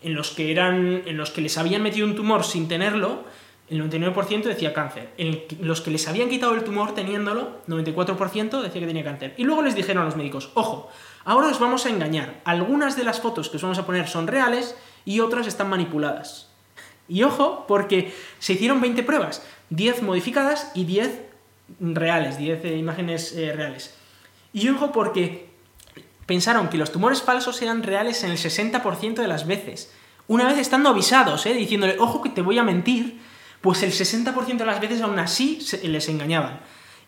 En los que, eran, en los que les habían metido un tumor sin tenerlo, el 99% decía cáncer. En los que les habían quitado el tumor teniéndolo, 94% decía que tenía cáncer. Y luego les dijeron a los médicos, ojo, ahora os vamos a engañar. Algunas de las fotos que os vamos a poner son reales y otras están manipuladas. Y ojo, porque se hicieron 20 pruebas, 10 modificadas y 10 reales, 10 eh, imágenes eh, reales. Y ojo porque pensaron que los tumores falsos eran reales en el 60% de las veces. Una vez estando avisados, ¿eh? diciéndole, ojo que te voy a mentir, pues el 60% de las veces aún así se- les engañaban.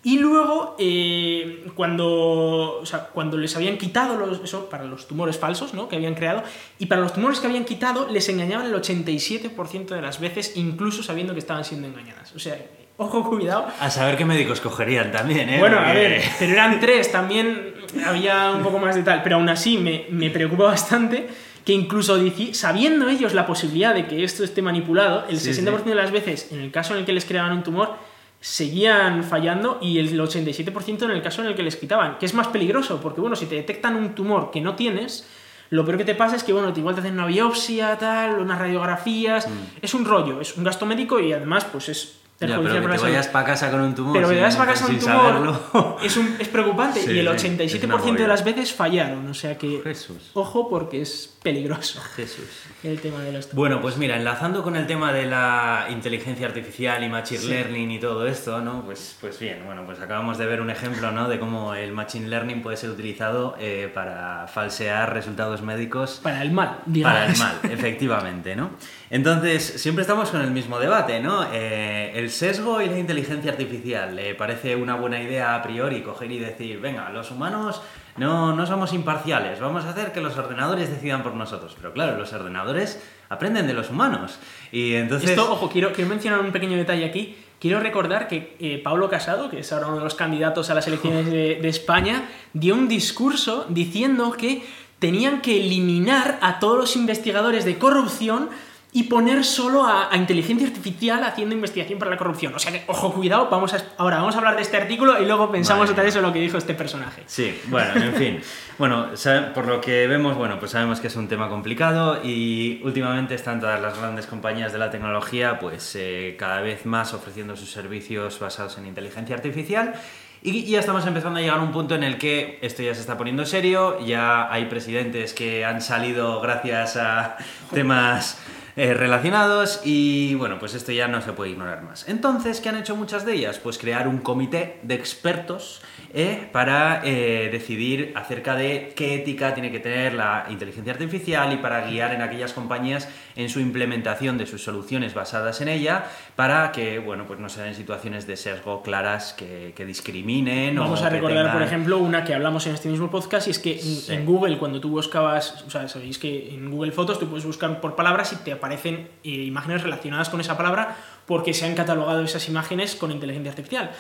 Y luego, eh, cuando, o sea, cuando les habían quitado los, eso para los tumores falsos ¿no? que habían creado, y para los tumores que habían quitado, les engañaban el 87% de las veces, incluso sabiendo que estaban siendo engañadas. O sea, ojo, cuidado. A saber qué médicos cogerían también, ¿eh? Bueno, a ver, pero eran tres, también había un poco más de tal, pero aún así me, me preocupa bastante que incluso sabiendo ellos la posibilidad de que esto esté manipulado, el Sí, 60% de las veces, en el caso en el que les creaban un tumor, seguían fallando y el 87% en el caso en el que les quitaban, que es más peligroso, porque bueno, si te detectan un tumor que no tienes, lo peor que te pasa es que, bueno, te igual te hacen una biopsia, tal, unas radiografías, es un rollo, es un gasto médico y además, pues es Ya, pero que para te vayas para casa con un tumor. Pero que te vas a casa un sin tumor es, un- es preocupante Sí, y el sí, 87% es una de las veces fallaron. O sea que, Jesús. ojo, porque es peligroso Jesús. el tema de los Bueno, pues mira, enlazando con el tema de la inteligencia artificial y machine Sí. learning y todo esto, ¿no? Pues, pues bien, bueno, pues acabamos de ver un ejemplo, ¿no? De cómo el machine learning puede ser utilizado eh, para falsear resultados médicos Para el mal, digamos. para el mal, efectivamente, ¿no? Entonces, siempre estamos con el mismo debate, ¿no? Eh, el sesgo y la inteligencia artificial. ¿Le parece una buena idea a priori coger y decir, venga, los humanos no, no somos imparciales, vamos a hacer que los ordenadores decidan por nosotros? Pero claro, los ordenadores aprenden de los humanos. Y entonces... Esto, ojo, quiero, quiero mencionar un pequeño detalle aquí. Quiero recordar que eh, Pablo Casado, que es ahora uno de los candidatos a las elecciones de, de España, dio un discurso diciendo que tenían que eliminar a todos los investigadores de corrupción y poner solo a, a inteligencia artificial haciendo investigación para la corrupción. O sea que, ojo, cuidado, vamos a, ahora vamos a hablar de este artículo y luego pensamos Vale. otra vez en lo que dijo este personaje. Sí, bueno, en fin. Bueno, por lo que vemos, bueno, pues sabemos que es un tema complicado y últimamente están todas las grandes compañías de la tecnología, pues eh, cada vez más ofreciendo sus servicios basados en inteligencia artificial. Y ya estamos empezando a llegar a un punto en el que esto ya se está poniendo serio, ya hay presidentes que han salido gracias a temas eh, relacionados y bueno, pues esto ya no se puede ignorar más. Entonces, ¿qué han hecho muchas de ellas? Pues crear un comité de expertos eh, para eh, decidir acerca de qué ética tiene que tener la inteligencia artificial y para guiar en aquellas compañías en su implementación de sus soluciones basadas en ella para que, bueno, pues no se den situaciones de sesgo claras que, que discriminen Vamos o a recordar, por ejemplo, una que hablamos en este mismo podcast, y es que Sí. en Google, cuando tú buscabas, o sea, sabéis que en Google Fotos tú puedes buscar por palabras y te aparecen eh, imágenes relacionadas con esa palabra porque se han catalogado esas imágenes con inteligencia artificial.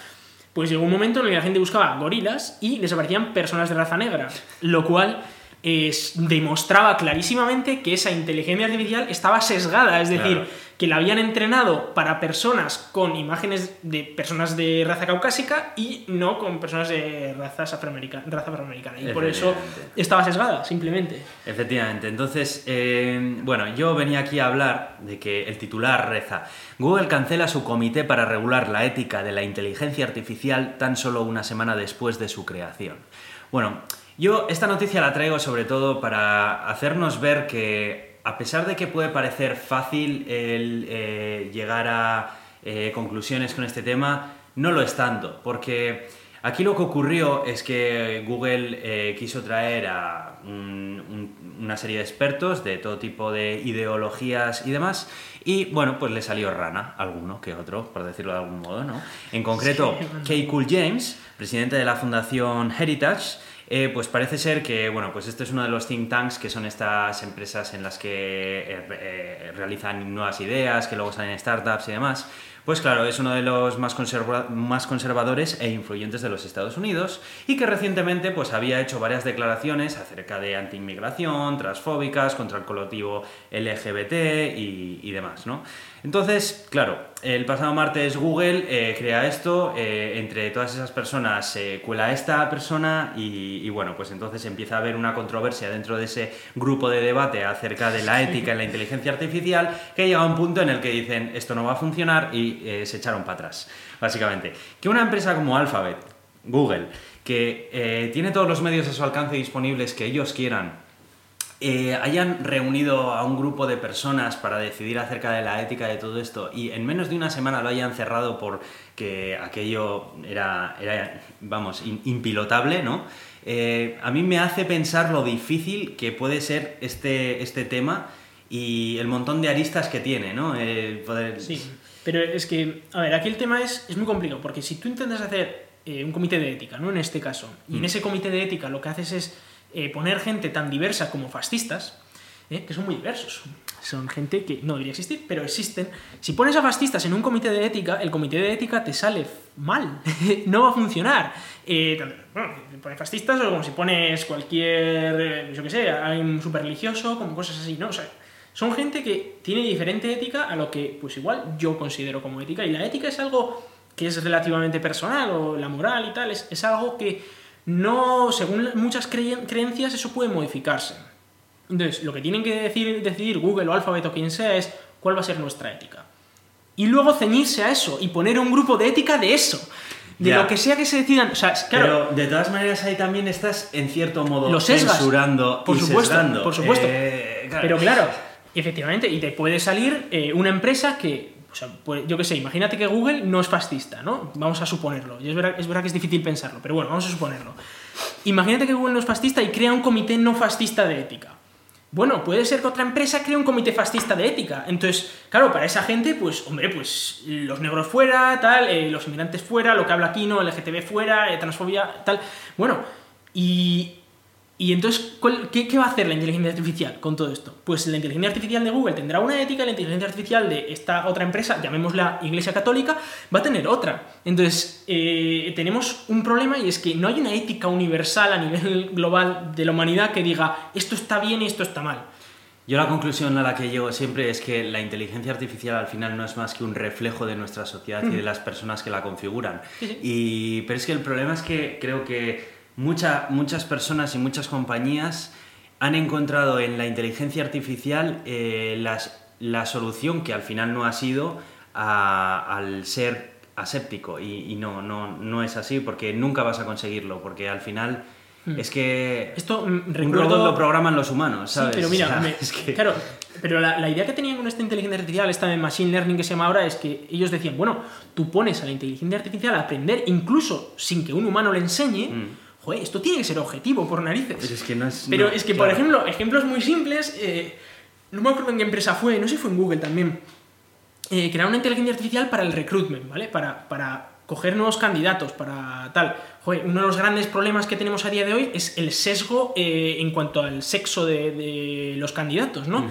Pues llegó un momento en el que la gente buscaba gorilas y les aparecían personas de raza negra, lo cual es- demostraba clarísimamente que esa inteligencia artificial estaba sesgada, es decir. Que la habían entrenado para personas con imágenes de personas de raza caucásica y no con personas de razas afroamerica- raza afroamericana. Y por eso estaba sesgada, simplemente. Efectivamente, entonces, eh, bueno, yo venía aquí a hablar de que el titular reza, Google cancela su comité para regular la ética de la inteligencia artificial tan solo una semana después de su creación. Bueno, yo esta noticia la traigo sobre todo para hacernos ver que a pesar de que puede parecer fácil el eh, llegar a eh, conclusiones con este tema, no lo es tanto, porque aquí lo que ocurrió es que Google eh, quiso traer a un- un- una serie de expertos de todo tipo de ideologías y demás, y bueno, pues le salió rana, alguno que otro, por decirlo de algún modo, ¿no? En concreto, Sí, Kay Cool James, presidente de la fundación Heritage, eh, pues parece ser que, bueno, pues este es uno de los think tanks, que son estas empresas en las que eh, eh, realizan nuevas ideas, que luego salen startups y demás. Pues claro, es uno de los más, más conservadores e influyentes de los Estados Unidos y que recientemente pues, había hecho varias declaraciones acerca de anti-inmigración, transfóbicas, contra el colectivo LGBT y, y demás, ¿no? Entonces, claro, el pasado martes Google eh, crea esto, eh, entre todas esas personas se cuela esta persona y, bueno, pues entonces empieza a haber una controversia dentro de ese grupo de debate acerca de la ética en la inteligencia artificial que llega a un punto en el que dicen esto no va a funcionar y eh, se echaron para atrás, básicamente. Que una empresa como Alphabet, Google, que tiene todos los medios a su alcance disponibles que ellos quieran, eh, hayan reunido a un grupo de personas para decidir acerca de la ética de todo esto y en menos de una semana lo hayan cerrado porque aquello era, vamos, impilotable, ¿no? Eh, a mí me hace pensar lo difícil que puede ser este, este tema y el montón de aristas que tiene, ¿no? Sí, pero es que, a ver, aquí el tema es, es muy complicado, porque si tú intentas hacer eh, un comité de ética, ¿no? En este caso, y en mm. ese comité de ética lo que haces es eh, poner gente tan diversa como fascistas, eh, que son muy diversos. Son gente que no debería existir, pero existen. Si pones a fascistas en un comité de ética, el comité de ética te sale mal. no va a funcionar. Eh, bueno, si pones fascistas o como si pones cualquier, yo qué sé, alguien súper religioso, como cosas así, ¿no? O sea, son gente que tiene diferente ética a lo que, pues igual, yo considero como ética. Y la ética es algo que es relativamente personal, o la moral y tal, es, es algo que no, según muchas creencias, eso puede modificarse. Entonces, lo que tienen que decir, decidir Google o Alphabet o quien sea es cuál va a ser nuestra ética. Y luego ceñirse a eso y poner un grupo de ética de eso. De lo que sea que se decidan. Pero de todas maneras ahí también estás en cierto modo censurando por y supuesto, Por supuesto. Eh, Pero claro, efectivamente, y te puede salir eh, una empresa que pues, yo qué sé, imagínate que Google no es fascista, ¿no? Vamos a suponerlo. Y es verdad, es verdad que es difícil pensarlo, pero bueno, vamos a suponerlo. Imagínate que Google no es fascista y crea un comité no fascista de ética. Bueno, puede ser que otra empresa cree un comité fascista de ética. Entonces, claro, para esa gente, pues, hombre, pues los negros fuera, tal, eh, los inmigrantes fuera, lo que habla aquí, ¿no? LGTB fuera, eh, transfobia, tal. Bueno, y y entonces, qué, va a hacer la inteligencia artificial con todo esto? Pues la inteligencia artificial de Google tendrá una ética, la inteligencia artificial de esta otra empresa, llamémosla Iglesia Católica, va a tener otra. Entonces, eh, tenemos un problema y es que no hay una ética universal a nivel global de la humanidad que diga esto está bien y esto está mal. Yo la conclusión a la que llego siempre es que la inteligencia artificial al final no es más que un reflejo de nuestra sociedad y de las personas que la configuran. Y, pero es que el problema es que creo que muchas personas y muchas compañías han encontrado en la inteligencia artificial eh, la solución que al final no ha sido al ser aséptico y, no, no, no es así porque nunca vas a conseguirlo porque al final hmm. es que esto recuerdo... lo programan los humanos ¿sabes? Sí, pero mira claro pero la, idea que tenían con esta inteligencia artificial esta de machine learning que se llama ahora es que ellos decían bueno tú pones a la inteligencia artificial a aprender incluso sin que un humano le enseñe hmm joder, esto tiene que ser objetivo por narices. Pero es que, no es, Pero es que por ejemplo, ejemplos muy simples, eh, no me acuerdo en qué empresa fue, no sé si fue en Google también, eh, crear una inteligencia artificial para el recruitment, ¿vale? Para, para coger nuevos candidatos, para tal. Joder, uno de los grandes problemas que tenemos a día de hoy es el sesgo eh, en cuanto al sexo de, los candidatos, ¿no?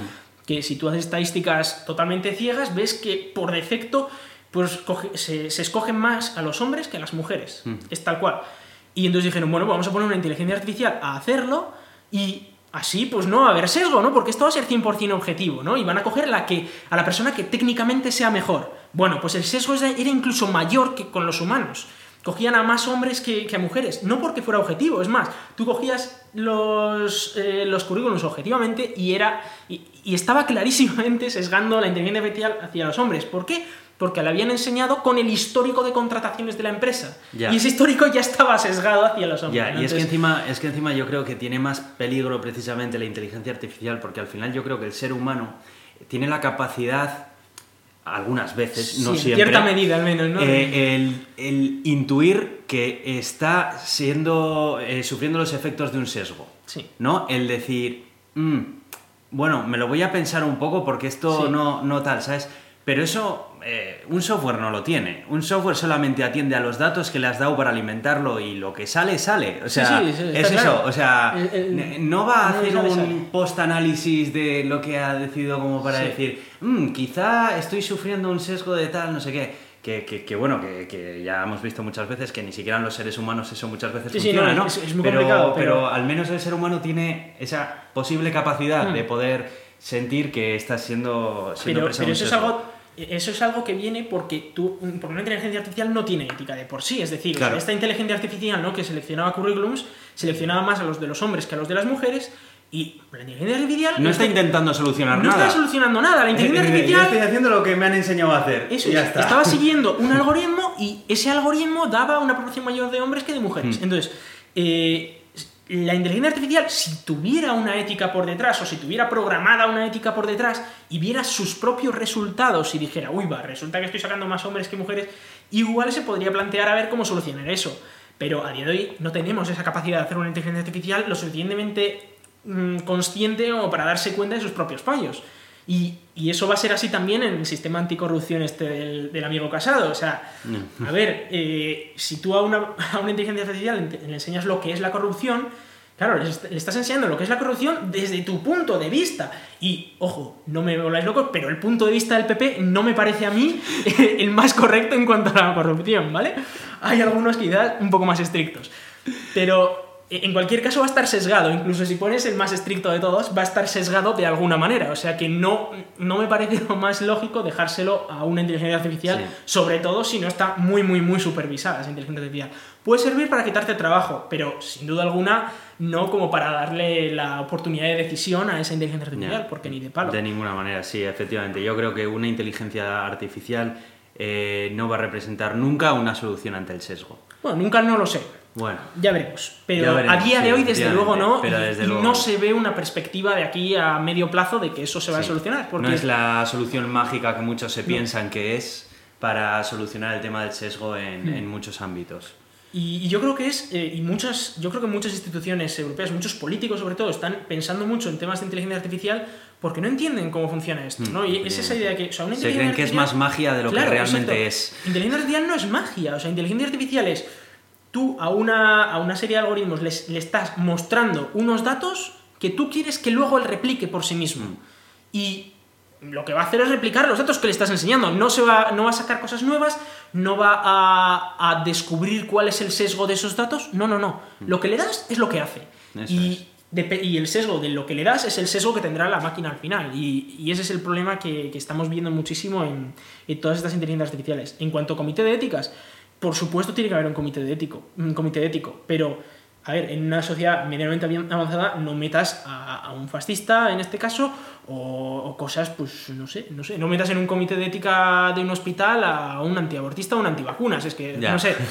Que si tú haces estadísticas totalmente ciegas, ves que por defecto pues se, escogen más a los hombres que a las mujeres. Es tal cual. Y entonces dijeron, bueno, vamos a poner una inteligencia artificial a hacerlo y así pues no va a haber sesgo, ¿no? Porque esto va a ser 100% objetivo, ¿no? Y van a coger la que, a la persona que técnicamente sea mejor. Bueno, pues el sesgo era incluso mayor que con los humanos. Cogían a más hombres que, a mujeres, no porque fuera objetivo, es más, tú cogías los, eh, los currículums objetivamente y era y, y estaba clarísimamente sesgando la inteligencia artificial hacia los hombres. ¿Por qué? Porque le habían enseñado con el histórico de contrataciones de la empresa. Y ese histórico ya estaba sesgado hacia los hombres. y es, que encima, es que encima yo creo que tiene más peligro precisamente la inteligencia artificial, porque al final yo creo que el ser humano tiene la capacidad, algunas veces, no siempre... En cierta medida al menos, ¿no? Eh, el, intuir que está siendo, eh, sufriendo los efectos de un sesgo. Sí. ¿No? El decir, mm, bueno, me lo voy a pensar un poco porque esto no, no tal, ¿sabes? Pero eso eh, un software no lo tiene. Un software solamente atiende a los datos que le has dado para alimentarlo y lo que sale, sale. O sea, Sí, sí, sí, está es claro. eso. O sea, El- el- n- no va a hacer sale, un post-análisis de lo que ha decidido como para decir, "Mm, quizá estoy sufriendo un sesgo de tal, no sé qué. Que, que- que bueno, que, que ya hemos visto muchas veces que ni siquiera en los seres humanos eso muchas veces Sí, sí, funciona, no, ¿no? es- es muy pero, complicado, pero- pero al menos el ser humano tiene esa posible capacidad Mm. de poder sentir que estás siendo, siendo Pero, presa de pero un eso es sesgo. algo eso es algo que viene porque tú, porque una inteligencia artificial no tiene ética de por sí. Es decir, Claro. esta inteligencia artificial ¿no? que seleccionaba currículums, seleccionaba más a los de los hombres que a los de las mujeres, y la inteligencia artificial No está intentando solucionar no nada. está solucionando nada. La inteligencia Yo artificial estoy haciendo lo que me han enseñado a hacer. Eso y ya es, está. estaba siguiendo un algoritmo y ese algoritmo daba una proporción mayor de hombres que de mujeres. Mm. Entonces, eh, la inteligencia artificial, si tuviera una ética por detrás o si tuviera programada una ética por detrás y viera sus propios resultados y dijera, uy, va, resulta que estoy sacando más hombres que mujeres, igual se podría plantear a ver cómo solucionar eso. Pero a día de hoy no tenemos esa capacidad de hacer una inteligencia artificial lo suficientemente mm, consciente como para darse cuenta de sus propios fallos. Y, y eso va a ser así también en el sistema anticorrupción este del, del amigo casado. O sea, a ver, eh, si tú a una, a una inteligencia artificial le, le enseñas lo que es la corrupción, claro, le, est- le estás enseñando lo que es la corrupción desde tu punto de vista. Y, ojo, no me voláis locos, pero el punto de vista del PP no me parece a mí el más correcto en cuanto a la corrupción, ¿vale? Hay algunos quizás un poco más estrictos. Pero en cualquier caso va a estar sesgado, incluso si pones el más estricto de todos, va a estar sesgado de alguna manera. O sea que no, no me parece lo más lógico dejárselo a una inteligencia artificial, Sí. sobre todo si no está muy, muy, muy supervisada esa inteligencia artificial. Puede servir para quitarte trabajo, pero sin duda alguna no como para darle la oportunidad de decisión a esa inteligencia artificial, porque ni de palo. De ninguna manera, sí, efectivamente. Yo creo que una inteligencia artificial eh, no va a representar nunca una solución ante el sesgo. Bueno, nunca no lo sé. Bueno, Ya veremos. Pero Ya veremos, a día de hoy, desde luego, no. pero y- desde y luego no se ve una perspectiva de aquí a medio plazo de que eso se va a solucionar. Porque no es la solución mágica que muchos se piensan que es para solucionar el tema del sesgo en, Hmm. en muchos ámbitos. Y, y yo creo que es, eh, y muchas, yo creo que muchas instituciones europeas, muchos políticos sobre todo, están pensando mucho en temas de inteligencia artificial porque no entienden cómo funciona esto, ¿no? Y es esa idea que, o sea, una Hmm, Se creen que es más magia de lo Claro, que realmente exacto. es. Inteligencia artificial no es magia, o sea, inteligencia artificial es tú a una, a una serie de algoritmos les- le estás mostrando unos datos que tú quieres que luego él replique por sí mismo. Y lo que va a hacer es replicar los datos que le estás enseñando. No, se va, no va a sacar cosas nuevas, no va a, a descubrir cuál es el sesgo de esos datos. No, no, no. Lo que le das es lo que hace. Eso y, depe- y el sesgo de lo que le das es el sesgo que tendrá la máquina al final. Y, y ese es el problema que, que estamos viendo muchísimo en, en todas estas inteligencias artificiales. En cuanto a comité de éticas, por supuesto tiene que haber un comité de ético, un comité de ético, pero a ver, en una sociedad medianamente avanzada no metas a, a un fascista en este caso o, o cosas, pues no sé, no sé, no metas en un comité de ética de un hospital a un antiabortista o un antivacunas, es que Ya. no sé.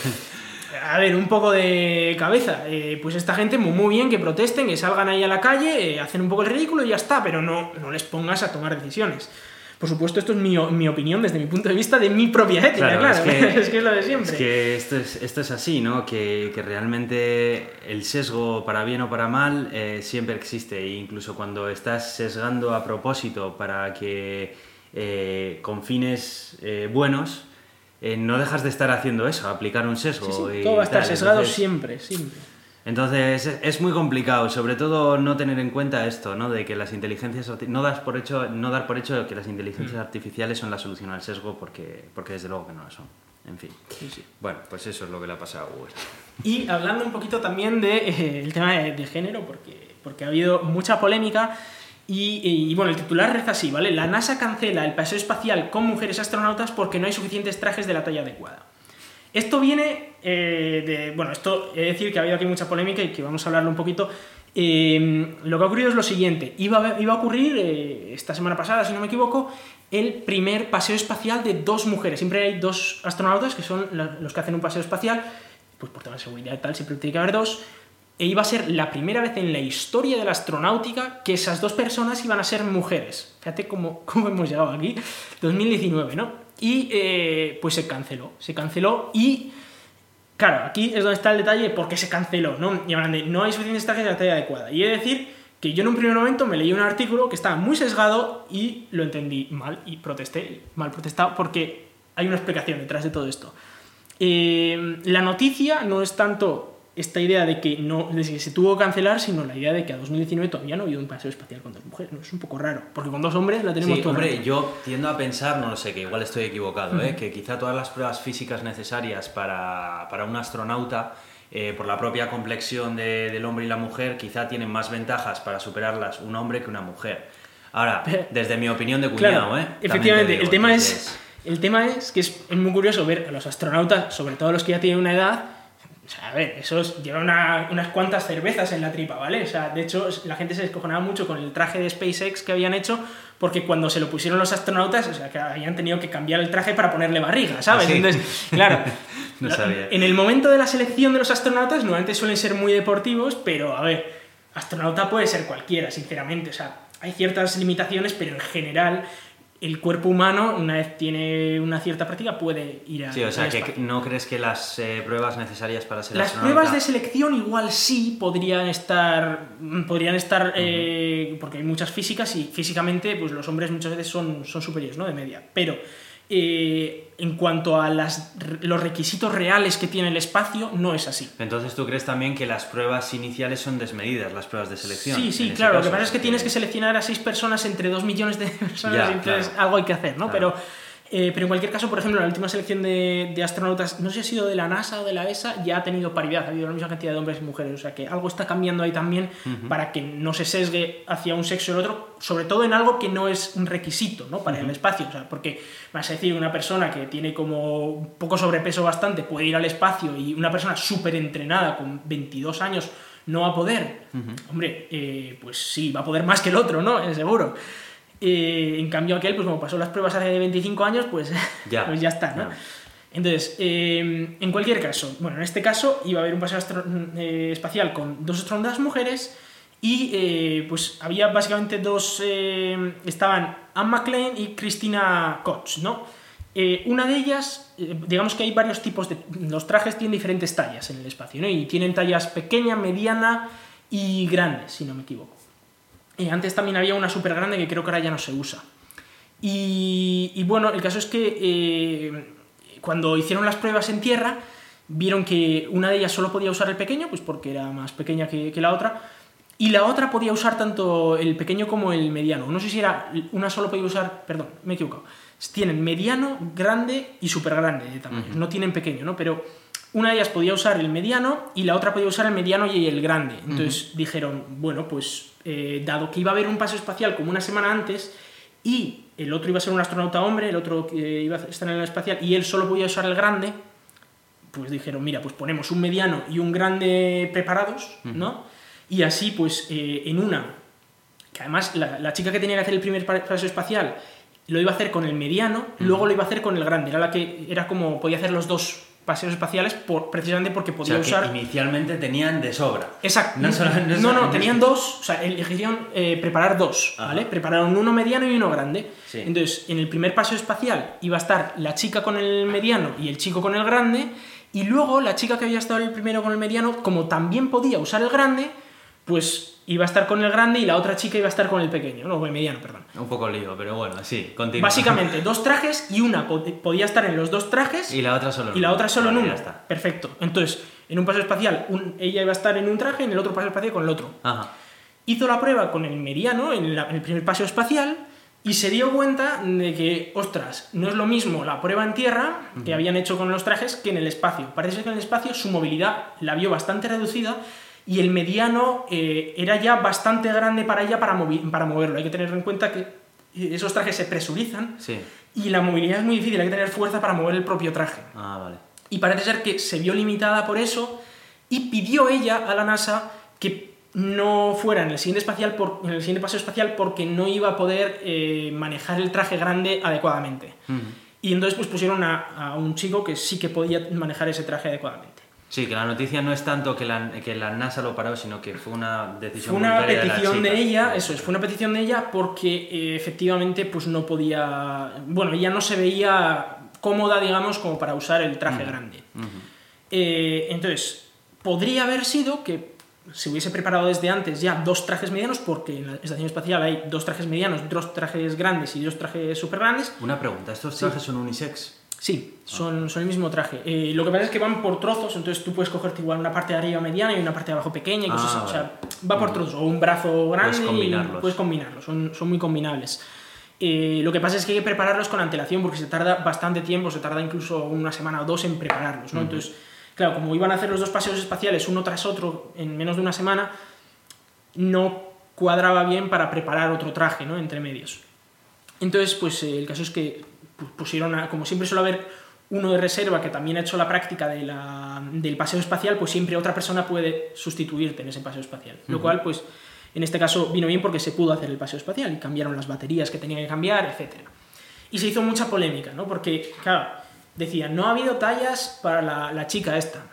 A ver, un poco de cabeza. Eh, pues esta gente, muy, muy bien, que protesten, que salgan ahí a la calle, eh, hacen un poco el ridículo y ya está, pero no, no les pongas a tomar decisiones. Por supuesto, esto es mi, mi opinión desde mi punto de vista de mi propia ética, claro. Claro, Es que es, lo de siempre. Es que esto es, esto es así, ¿no? Que, que realmente el sesgo, para bien o para mal, eh, siempre existe. E incluso cuando estás sesgando a propósito para que eh, con fines eh, buenos, eh, no dejas de estar haciendo eso, aplicar un sesgo. Sí, sí, y todo va a estar tal. sesgado Entonces- siempre, siempre. Entonces es- muy complicado, sobre todo no tener en cuenta esto, ¿no? De que las inteligencias no das por hecho, no dar por hecho que las inteligencias artificiales son la solución al sesgo porque, porque desde luego que no lo son. En fin. Sí, sí. Bueno, pues eso es lo que le ha pasado a Google. Y hablando un poquito también del de, eh, tema de, de género, porque, porque ha habido mucha polémica. Y, y, bueno, el titular reza así, ¿vale? La NASA cancela el paseo espacial con mujeres astronautas porque no hay suficientes trajes de la talla adecuada. Esto viene eh, de. Bueno, esto he de decir que ha habido aquí mucha polémica y que vamos a hablarlo un poquito. Eh, lo que ha ocurrido es lo siguiente: iba a, ocurrir eh, esta semana pasada, si no me equivoco, el primer paseo espacial de dos mujeres. Siempre hay dos astronautas que son los que hacen un paseo espacial, pues por tema de seguridad y tal, siempre tiene que haber dos. E iba a ser la primera vez en la historia de la astronáutica que esas dos personas iban a ser mujeres. Fíjate cómo, hemos llegado aquí. 2019, ¿no? Y pues se canceló. Se canceló y Claro, aquí es donde está el detalle de por qué se canceló, ¿no? Y hablan de no hay la talla adecuada. Y he de decir que yo en un primer momento me leí un artículo que estaba muy sesgado y lo entendí mal y protesté, mal protestado, porque hay una explicación detrás de todo esto. Eh, la noticia no es tanto esta idea de que, no, de que se tuvo que cancelar, sino la idea de que a 2019 todavía no ha habido un paseo espacial con dos mujeres. ¿no? Es un poco raro, porque con dos hombres la tenemos Sí, todo hombre, rato. yo tiendo a pensar, no lo sé, que igual estoy equivocado, ¿eh? que quizá todas las pruebas físicas necesarias para, para un astronauta, eh, por la propia complexión de- del hombre y la mujer, quizá tienen más ventajas para superarlas un hombre que una mujer. Ahora, desde mi opinión de cuñado, Claro, ¿eh? Te efectivamente, digo, el, tema es, el tema es que es, es muy curioso ver a los astronautas, sobre todo los que ya tienen una edad, o sea, a ver, esos llevan una- unas cuantas cervezas en la tripa, ¿vale? O sea, de hecho, la gente se descojonaba mucho con el traje de SpaceX que habían hecho, porque cuando se lo pusieron los astronautas, o sea, que habían tenido que cambiar el traje para ponerle barriga, ¿sabes? ¿Ah, sí? Entonces, claro. No sabía. En el momento de la selección de los astronautas, normalmente suelen ser muy deportivos, pero a ver, astronauta puede ser cualquiera, sinceramente. O sea, hay ciertas limitaciones, pero en general el cuerpo humano, una vez tiene una cierta práctica, puede ir a. Sí, o sea, que no crees que las eh, pruebas necesarias para ser Las pruebas de selección igual sí podrían estar, mm, podrían estar eh, porque hay muchas físicas y físicamente pues los hombres muchas veces son, son superiores, ¿no? De media. Pero eh, en cuanto a las, los requisitos reales que tiene el espacio, no es así. Entonces, ¿tú crees también que las pruebas iniciales son desmedidas, las pruebas de selección? Sí, sí, claro. Lo que pasa es que tienes que seleccionar a seis personas entre dos millones de personas Ya, y entonces claro. algo hay que hacer, ¿no? Claro. Pero, eh, pero en cualquier caso, por ejemplo, la última selección de, de astronautas, no sé si ha sido de la NASA o de la ESA, ya ha tenido paridad, ha habido la misma cantidad de hombres y mujeres. O sea que algo está cambiando ahí también para que no se sesgue hacia un sexo o el otro, sobre todo en algo que no es un requisito, ¿no? Para el espacio. O sea, porque vas a decir, una persona que tiene como un poco sobrepeso bastante puede ir al espacio y una persona súper entrenada con 22 años no va a poder. Hombre, eh, pues sí, va a poder más que el otro, ¿no? Eh, seguro. Eh, en cambio aquel, pues como pasó las pruebas hace 25 años, pues Ya. pues ya está, ¿no? Ya. Entonces, eh, en cualquier caso, bueno, en este caso iba a haber un paseo astro- eh, espacial con dos astronautas mujeres y eh, pues había básicamente dos, eh, estaban Anne McLean y Christina Koch, ¿no? Eh, una de ellas, digamos que hay varios tipos de... Los trajes tienen diferentes tallas en el espacio, ¿no? Y tienen tallas pequeña, mediana y grande, si no me equivoco. Eh, antes también había una súper grande que creo que ahora ya no se usa. Y, y bueno, el caso es que eh, cuando hicieron las pruebas en tierra, vieron que una de ellas solo podía usar el pequeño, pues porque era más pequeña que, que la otra, y la otra podía usar tanto el pequeño como el mediano. No sé si era una solo podía usar, perdón, me he equivocado. Tienen mediano, grande y súper grande de tamaño. No tienen pequeño, ¿no? Pero una de ellas podía usar el mediano y la otra podía usar el mediano y el grande. Entonces dijeron, bueno, pues eh, dado que iba a haber un paso espacial como una semana antes y el otro iba a ser un astronauta hombre, el otro eh, iba a estar en el espacial y él solo podía usar el grande, pues dijeron, mira, pues ponemos un mediano y un grande preparados, ¿no? Y así, pues eh, en una, que además la, la chica que tenía que hacer el primer pa- paso espacial lo iba a hacer con el mediano, luego lo iba a hacer con el grande, era la que era como podía hacer los dos paseos espaciales por, precisamente porque O podía sea, usar... que inicialmente tenían de sobra. Exacto. No solo- no no, no tenían dos, o sea, eligieron eh, preparar dos. ¿vale? Prepararon uno mediano y uno grande. Sí. Entonces, en el primer paso espacial iba a estar la chica con el mediano y el chico con el grande, y luego la chica que había estado el primero con el mediano, como también podía usar el grande, pues iba a estar con el grande y la otra chica iba a estar con el pequeño, no, el mediano, perdón. Un poco lío, pero bueno, sí, continúa. Básicamente, dos trajes y una pod- podía estar en los dos trajes Y la otra solo en y la uno. otra solo en uno. está. Perfecto. Entonces, en un paso espacial, un- ella iba a estar en un traje, en el otro paso espacial con el otro. Ajá. Hizo la prueba con el mediano en, la- en el primer paso espacial y se dio cuenta de que, ostras, no es lo mismo la prueba en tierra que habían hecho con los trajes que en el espacio. Parece que en el espacio su movilidad la vio bastante reducida y el mediano eh, era ya bastante grande para ella para, para moverlo. Hay que tener en cuenta que eh, esos trajes se presurizan Sí. y la movilidad es muy difícil, hay que tener fuerza para mover el propio traje. Ah, vale. Y parece ser que se vio limitada por eso y pidió ella a la NASA que no fuera en el siguiente, espacial por- en el siguiente paseo espacial porque no iba a poder eh, manejar el traje grande adecuadamente. Ujú. Y entonces pues pusieron a, a un chico que sí que podía manejar ese traje adecuadamente. Sí, que la noticia no es tanto que la, que la NASA lo paró, sino que fue una decisión Fue una petición de, ella, eso es, fue una petición de ella porque eh, efectivamente pues no podía, bueno, ella no se veía cómoda, digamos, como para usar el traje grande. Eh, entonces, podría haber sido que se hubiese preparado desde antes ya dos trajes medianos, porque en la estación espacial hay dos trajes medianos, dos trajes grandes y dos trajes súper grandes. Una pregunta, ¿estos trajes son unisex? Sí, son, son el mismo traje. Eh, lo que pasa es que van por trozos, entonces tú puedes cogerte igual una parte de arriba mediana y una parte de abajo pequeña y cosas Ah, así. O sea, va por trozos. O un brazo grande Puedes combinarlos. y puedes combinarlos. Son, son muy combinables. Eh, lo que pasa es que hay que prepararlos con antelación porque se tarda bastante tiempo, se tarda incluso una semana o dos en prepararlos, ¿no? Entonces, claro, como iban a hacer los dos paseos espaciales uno tras otro en menos de una semana, no cuadraba bien para preparar otro traje, ¿no? Entre medios. Entonces, pues eh, el caso es que pusieron, a- como siempre suele haber uno de reserva que también ha hecho la práctica de la- del paseo espacial, pues siempre otra persona puede sustituirte en ese paseo espacial. Lo cual, pues, en este caso vino bien porque se pudo hacer el paseo espacial y cambiaron las baterías que tenían que cambiar, etc. Y se hizo mucha polémica, ¿no? Porque, claro, decían, no ha habido tallas para la, la chica esta.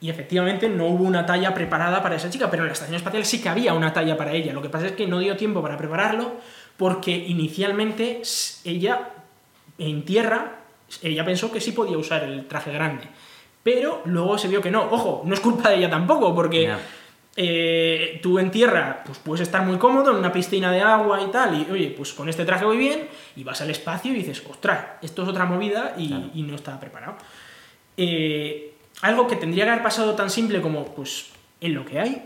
Y efectivamente no hubo una talla preparada para esa chica, pero en la estación espacial sí que había una talla para ella. Lo que pasa es que no dio tiempo para prepararlo porque inicialmente ella en tierra, ella pensó que sí podía usar el traje grande. Pero luego se vio que no. Ojo, no es culpa de ella tampoco, porque eh, tú en tierra pues puedes estar muy cómodo en una piscina de agua y tal, y oye, pues con este traje voy bien, y vas al espacio y dices, ostras, esto es otra movida y, Claro. y no estaba preparado. Eh, algo que tendría que haber pasado tan simple como, pues, en lo que hay,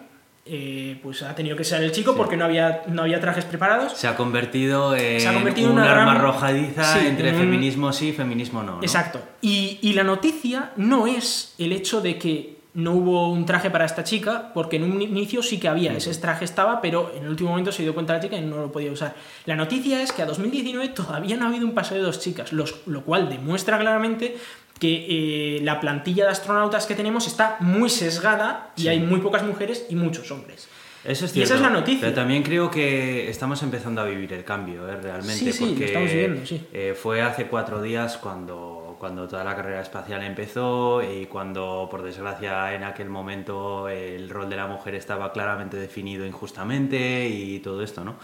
eh, pues ha tenido que ser el chico Sí. porque no había, no había trajes preparados. Se ha convertido en Se ha convertido en un una arma gran- arrojadiza Sí, entre en feminismo sí y feminismo no. ¿no? Exacto. Y, y la noticia no es el hecho de que no hubo un traje para esta chica, porque en un inicio sí que había, ese traje estaba, pero en el último momento se dio cuenta la chica y no lo podía usar. La noticia es que a 2019 todavía no ha habido un paseo de dos chicas, los- lo cual demuestra claramente que eh, la plantilla de astronautas que tenemos está muy sesgada y Sí. hay muy pocas mujeres y muchos hombres. Eso es Y cierto. esa es la noticia. Pero también creo que estamos empezando a vivir el cambio, ¿eh? realmente. Sí, sí, porque estamos viviendo, sí. eh, fue hace cuatro días cuando, cuando toda la carrera espacial empezó y cuando, por desgracia, en aquel momento el rol de la mujer estaba claramente definido injustamente y todo esto, ¿no?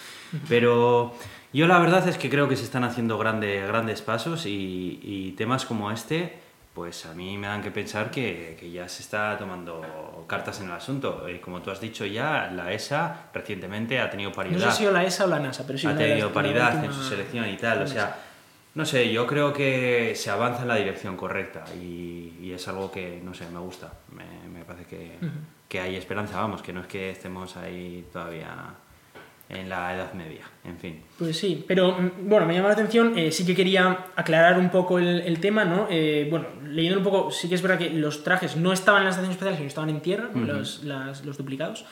Pero yo la verdad es que creo que se están haciendo grande- grandes pasos y, y temas como este, pues a mí me dan que pensar que, que ya se está tomando cartas en el asunto. Eh, como tú has dicho ya, la ESA recientemente ha tenido No paridad sé si la ESA o la NASA, pero sí ha tenido la paridad en última- su selección y tal. O sea, no sé, yo creo que se avanza en la dirección correcta y, y es algo que, no sé, me gusta. Me, me parece que, que hay esperanza, vamos, que no es que estemos ahí todavía en la Edad Media, en fin. Pues sí, pero mm, bueno, me llama la atención, eh, sí que quería aclarar un poco el, el tema, ¿no? Eh, bueno, leyendo un poco, sí que es verdad que los trajes no estaban en la estación espacial, sino estaban en tierra, Ujú. los, las- los duplicados,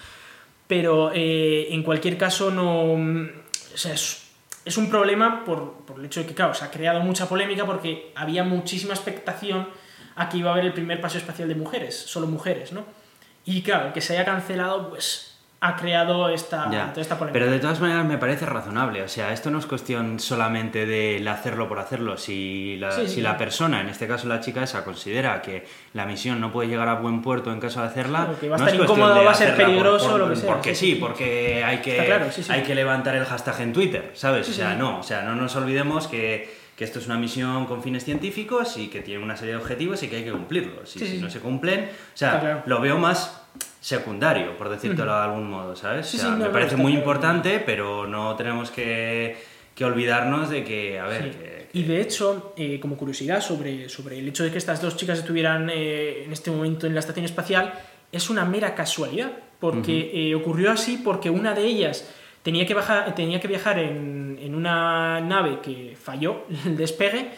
pero eh, en cualquier caso no... mm, O sea, es, es un problema por, por el hecho de que, claro, se ha creado mucha polémica porque había muchísima expectación a que iba a haber el primer paseo espacial de mujeres, solo mujeres, ¿no? Y claro, que se haya cancelado, pues ha creado esta, Ya, esta polémica. Pero de todas maneras me parece razonable. O sea, esto no es cuestión solamente del hacerlo por hacerlo. Si la, Sí, si sí. la persona, en este caso la chica esa, considera que la misión no puede llegar a buen puerto en caso de hacerla, Claro, que va a no estar es cuestión incómodo, va a ser hacerla por- peligroso, por- lo que sea. Porque Sí, porque hay que, claro, hay que levantar el hashtag en Twitter, ¿sabes? O sea, no, o sea, no nos olvidemos que, que esto es una misión con fines científicos y que tiene una serie de objetivos y que hay que cumplirlos. Y Sí, si sí, no se cumplen, o sea, claro. lo veo más secundario, por decírtelo de algún modo, ¿sabes? Sí, o sea, sí, me no, parece muy importante, pero no tenemos que, que olvidarnos de que, a ver, Sí. que- Y de hecho, eh, como curiosidad sobre, sobre el hecho de que estas dos chicas estuvieran eh, en este momento en la estación espacial, es una mera casualidad, porque eh, ocurrió así porque una de ellas tenía que, bajar, tenía que viajar en, en una nave que falló el despegue,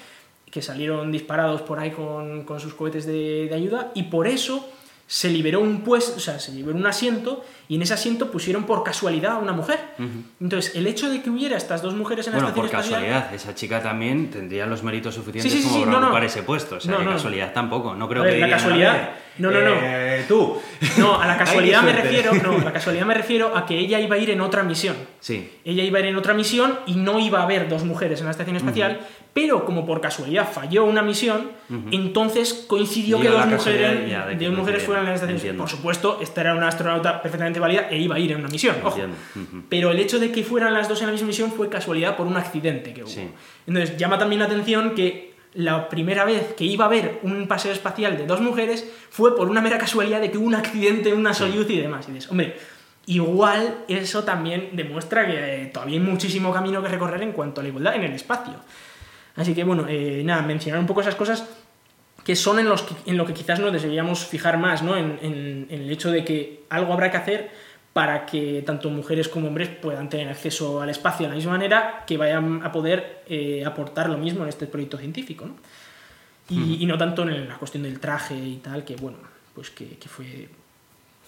que salieron disparados por ahí con, con sus cohetes de, de ayuda, y por eso se liberó un puesto, o sea, se liberó un asiento, y en ese asiento pusieron por casualidad a una mujer. Entonces, el hecho de que hubiera estas dos mujeres en la Bueno, estación por espacial... casualidad, esa chica también tendría los méritos suficientes Sí, sí, sí, como para no, no. ocupar ese puesto. O sea, No, que casualidad tampoco. No creo ver, que la dirían, casualidad- "A ver, no, no, no. eh, tú. No, a la casualidad me refiero, no, a la casualidad me refiero a que ella iba a ir en otra misión. Sí. Ella iba a ir en otra misión y no iba a haber dos mujeres en la estación espacial, pero como por casualidad falló una misión, entonces coincidió que dos mujeres, ya de que de mujeres fueran en la estación Entiendo. Por supuesto, esta era una astronauta perfectamente válida e iba a ir en una misión, ojo. Pero el hecho de que fueran las dos en la misma misión fue casualidad por un accidente que hubo. Sí. Entonces llama también la atención que la primera vez que iba a haber un paseo espacial de dos mujeres fue por una mera casualidad de que hubo un accidente en una Soyuz y demás. Y dices, hombre, igual eso también demuestra que eh, todavía hay muchísimo camino que recorrer en cuanto a la igualdad en el espacio. Así que bueno, eh, nada, mencionar un poco esas cosas que son en, los en lo que quizás nos deberíamos fijar más, ¿no? En, en, el hecho de que algo habrá que hacer para que tanto mujeres como hombres puedan tener acceso al espacio de la misma manera, que vayan a poder eh, aportar lo mismo en este proyecto científico, ¿no? Y, y, no tanto en la cuestión del traje y tal, que bueno, pues que, que fue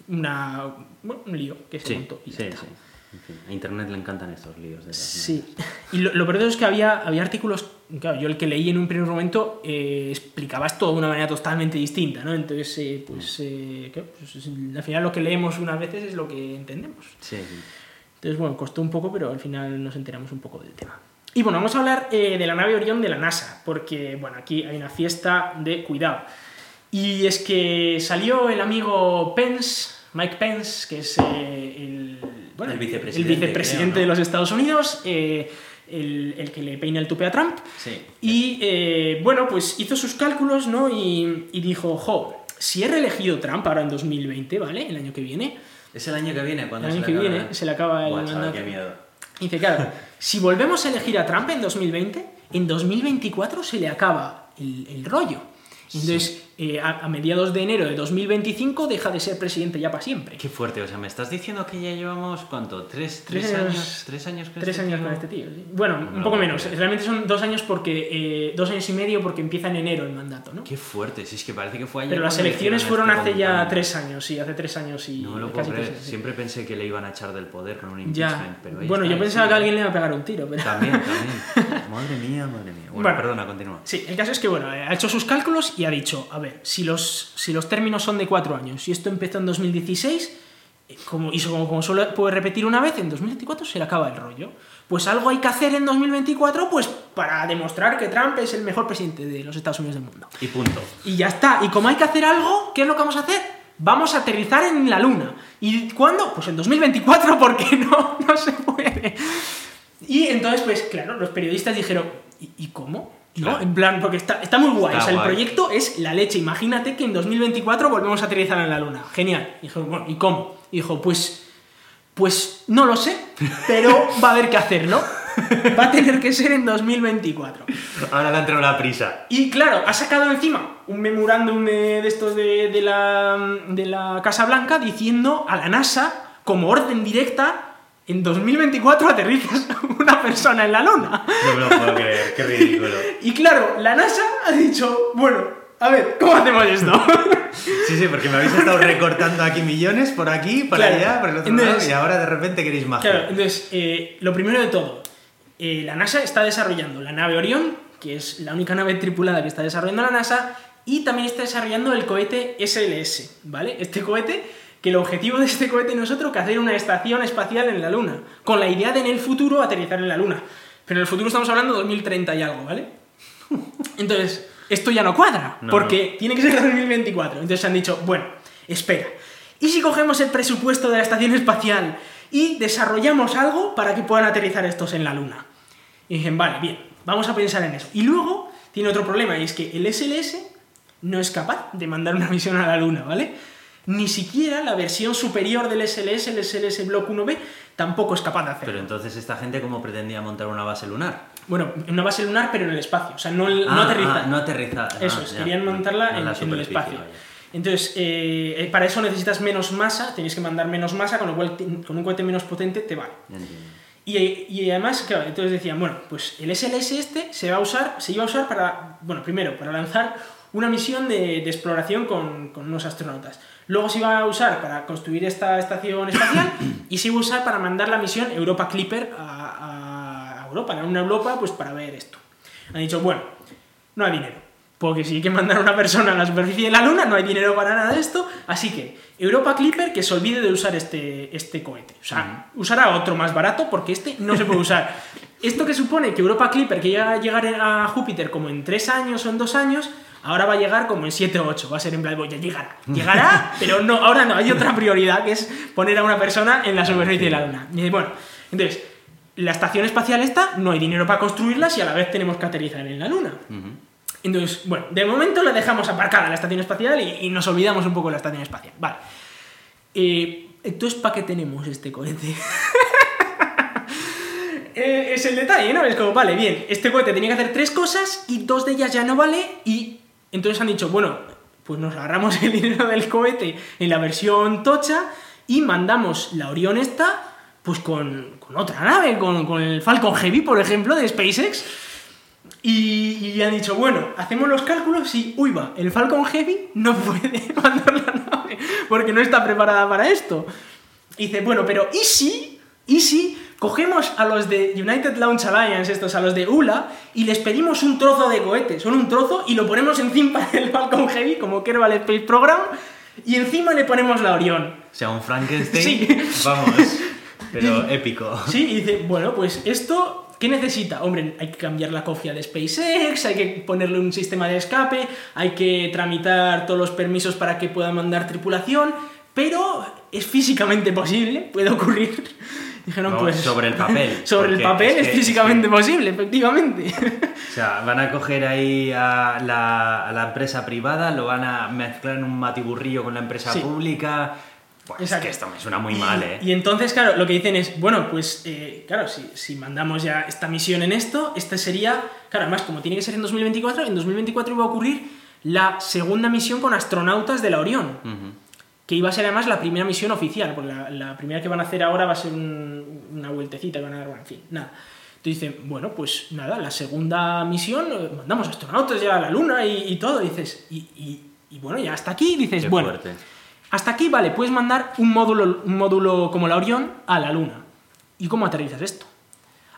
una, bueno, un lío que se Sí, montó. y sí, sí. En fin, a internet le encantan estos líos. De Sí, y lo, lo peor es que había, había artículos, claro, yo el que leí en un primer momento eh, explicaba esto de una manera totalmente distinta, ¿no? Entonces, eh, pues, eh, claro, pues, es- al final lo que leemos unas veces es lo que entendemos. Sí, sí. Entonces, bueno, costó un poco, pero al final nos enteramos un poco del tema. Y bueno, vamos a hablar eh, de la nave Orión de la NASA, porque, bueno, aquí hay una fiesta de cuidado. Y es que salió el amigo Pence, Mike Pence, que es eh, el, bueno, El vicepresidente, el vicepresidente creo, ¿no? de los Estados Unidos, eh, el, el que le peina el tupe a Trump. Sí. Y eh, bueno, pues hizo sus cálculos, ¿no? Y, y dijo, jo, si he reelegido Trump ahora en 2020, ¿vale? El año que viene, Es el año que viene cuando el se le que acaba- viene se le acaba el mandato. qué miedo. Y dice, claro, si volvemos a elegir a Trump en 2020, en 2024 se le acaba el, el rollo. Entonces, eh, a, a mediados de enero de 2025 deja de ser presidente ya para siempre. Qué fuerte, o sea, me estás diciendo que ya llevamos, ¿cuánto? ¿Tres, Tres tres años-? ¿Tres años con Tres este años tío? con este tío. sí. Bueno, un poco no, menos. no. Realmente son dos años porque eh, dos años y medio porque empieza en enero el mandato, ¿no? Qué fuerte, si es que parece que fue ayer. Pero las elecciones hicieron fueron este hace ya tres años, sí, hace tres años y No lo puedo creer. años, sí. Siempre pensé que le iban a echar del poder con un impeachment, Ya. pero ahí Bueno, yo pensaba que alguien le iba a pegar un tiro, pero... También, también. madre mía, madre mía. Bueno, Bueno. perdona, continúa. Sí, el caso es que, bueno, ha hecho sus cálculos y ha dicho, a ver, si los, si los términos son de cuatro años y esto empezó en 2016, eh, como, y como, como solo puede repetir una vez, en 2024 se le acaba el rollo. Pues algo hay que hacer en 2024 pues para demostrar que Trump es el mejor presidente de los Estados Unidos del mundo. Y punto. Y ya está. Y como hay que hacer algo, ¿qué es lo que vamos a hacer? Vamos a aterrizar en la Luna. ¿Y cuándo? Pues en 2024, porque no, no se puede. Y entonces, pues claro, los periodistas dijeron, ¿y, y cómo? ¿No? Claro. En plan, porque está, está muy guay. Está o sea, guay. el proyecto es la leche. Imagínate que en 2024 volvemos a aterrizar en la Luna. Genial. Y dijo, bueno, ¿y cómo? Y dijo, pues, pues no lo sé, pero va a haber que hacerlo. Va a tener que ser en 2024. Ahora le ha entrado la prisa. Y claro, ha sacado encima un memorándum de, de estos de, de la, de la Casa Blanca diciendo a la NASA, como orden directa, en 2024 aterrizas una persona en la Luna. No me lo puedo creer, qué ridículo. Y claro, la NASA ha dicho, bueno, a ver, ¿cómo hacemos esto? Sí, sí, porque me habéis estado recortando aquí millones por aquí, por Claro. allá, por el otro Entonces- lado, y ahora de repente queréis magia. Claro, entonces, eh, lo primero de todo, eh, la NASA está desarrollando la nave Orión, que es la única nave tripulada que está desarrollando la NASA, y también está desarrollando el cohete SLS, ¿vale? Este cohete, que el objetivo de este cohete no es otro que hacer una estación espacial en la Luna, con la idea de en el futuro aterrizar en la Luna. Pero en el futuro estamos hablando de 2030 y algo, ¿vale? Entonces, esto ya no cuadra, No, porque tiene que ser 2024. Entonces han dicho, bueno, espera. ¿Y si cogemos el presupuesto de la estación espacial y desarrollamos algo para que puedan aterrizar estos en la Luna? Y dicen, vale, bien, vamos a pensar en eso. Y luego tiene otro problema, y es que el SLS no es capaz de mandar una misión a la Luna, ¿vale? Ni siquiera la versión superior del SLS, el SLS Block 1B, tampoco es capaz de hacerlo. Pero entonces, ¿esta gente cómo pretendía montar una base lunar? Bueno, una base lunar, pero en el espacio, o sea, no, no Ah, aterriza. ah, no. Eso Ah, es, ya. querían montarla No en, la en el espacio. vaya. Entonces, eh, eh, para eso necesitas menos masa, tenéis que mandar menos masa, con lo cual con un cohete menos potente te vale. Entiendo. Y, y además, claro, entonces decían, bueno, pues el SLS este se va a usar, se iba a usar para, bueno, primero, para lanzar una misión de, de exploración con, con unos astronautas. Luego se iba a usar para construir esta estación espacial y se iba a usar para mandar la misión Europa Clipper a, a Europa, a una Europa, pues para ver esto. Han dicho, bueno, no hay dinero. Porque si hay que mandar a una persona a la superficie de la Luna, no hay dinero para nada de esto. Así que Europa Clipper que se olvide de usar este, este cohete. O sea, usará otro más barato porque este no se puede usar. Esto que supone que Europa Clipper, que llega a llegar a Júpiter como en 3 años o en 2 años, ahora va a llegar como en 7 o 8. Va a ser en plan, "Bueno, ya llegará. Llegará, pero no, ahora no. Hay otra prioridad que es poner a una persona en la superficie de la Luna. Y bueno, entonces, la estación espacial esta, no hay dinero para construirla si a la vez tenemos que aterrizar en la Luna. Entonces, bueno, de momento la dejamos aparcada la estación espacial y, y nos olvidamos un poco de la estación espacial. Vale. Eh, entonces, ¿para qué tenemos este cohete? Eh, es el detalle, ¿no? Es como, vale, bien, este cohete tenía que hacer tres cosas y dos de ellas ya no vale y entonces han dicho, bueno, pues nos agarramos el dinero del cohete en la versión tocha y mandamos la Orión esta, pues con, con otra nave, con, con el Falcon Heavy, por ejemplo, de SpaceX. Y, han dicho, bueno, hacemos los cálculos y, uy, va, el Falcon Heavy no puede mandar la nave porque no está preparada para esto. Y dice, bueno, pero ¿y si? ¿Y si cogemos a los de United Launch Alliance, estos, a los de ULA, y les pedimos un trozo de cohete, son un trozo, y lo ponemos encima del Falcon Heavy, como Kerbal Space Program, y encima le ponemos la Orión. O sea, un Frankenstein, Sí. vamos, pero épico. Sí, y dice, bueno, pues esto, ¿qué necesita? Hombre, hay que cambiar la cofia de SpaceX, hay que ponerle un sistema de escape, hay que tramitar todos los permisos para que pueda mandar tripulación, pero es físicamente posible, puede ocurrir. Dijeron, No, pues... sobre el papel, sobre el papel es es, que- es físicamente posible, efectivamente. O sea, van a coger ahí a la, a la empresa privada, lo van a mezclar en un matiburrillo con la empresa Sí. pública. Pues es que esto me suena muy mal, ¿eh? Y entonces, claro, lo que dicen es, bueno, pues, eh, claro, si, si mandamos ya esta misión en esto, este sería, claro, además, como tiene que ser en 2024, en 2024 iba a ocurrir la segunda misión con astronautas de la Orión, Ujú. Que iba a ser además la primera misión oficial, porque la, la primera que van a hacer ahora va a ser un- una vueltecita que van a dar, bueno, en fin, nada. Entonces dicen, bueno, pues nada, la segunda misión, eh, mandamos astronautas ya a la Luna y, y todo, dices, y, y- y bueno, ya hasta aquí, dices, Qué bueno, fuerte. hasta aquí, vale, puedes mandar un módulo, un módulo como la Orión a la Luna. ¿Y cómo aterrizas esto?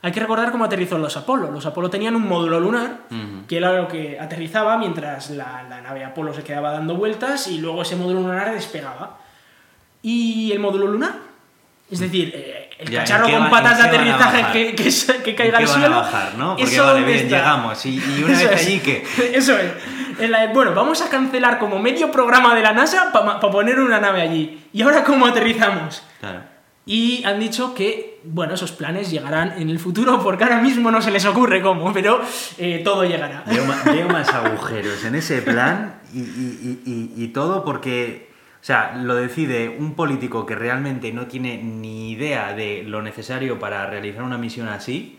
Hay que recordar cómo aterrizó los Apolo. Los Apolo tenían un módulo lunar, Ujú. que era lo que aterrizaba mientras la, la nave Apolo se quedaba dando vueltas y luego ese módulo lunar despegaba. ¿Y el módulo lunar? Es decir, eh, el Ya, ¿en cacharro con va- patas de aterrizaje que, que, que caiga ¿Y al suelo. a bajar, ¿no? Porque ¿eso vale, bien, está? llegamos. Y, y una Eso vez es. allí, ¿qué? Eso es. Bueno, vamos a cancelar como medio programa de la NASA para poner una nave allí. ¿Y ahora cómo aterrizamos? Claro. Y han dicho que, bueno, esos planes llegarán en el futuro porque ahora mismo no se les ocurre cómo, pero eh, todo llegará. Veo, veo más agujeros en ese plan y, y- y- y- todo porque, o sea, lo decide un político que realmente no tiene ni idea de lo necesario para realizar una misión así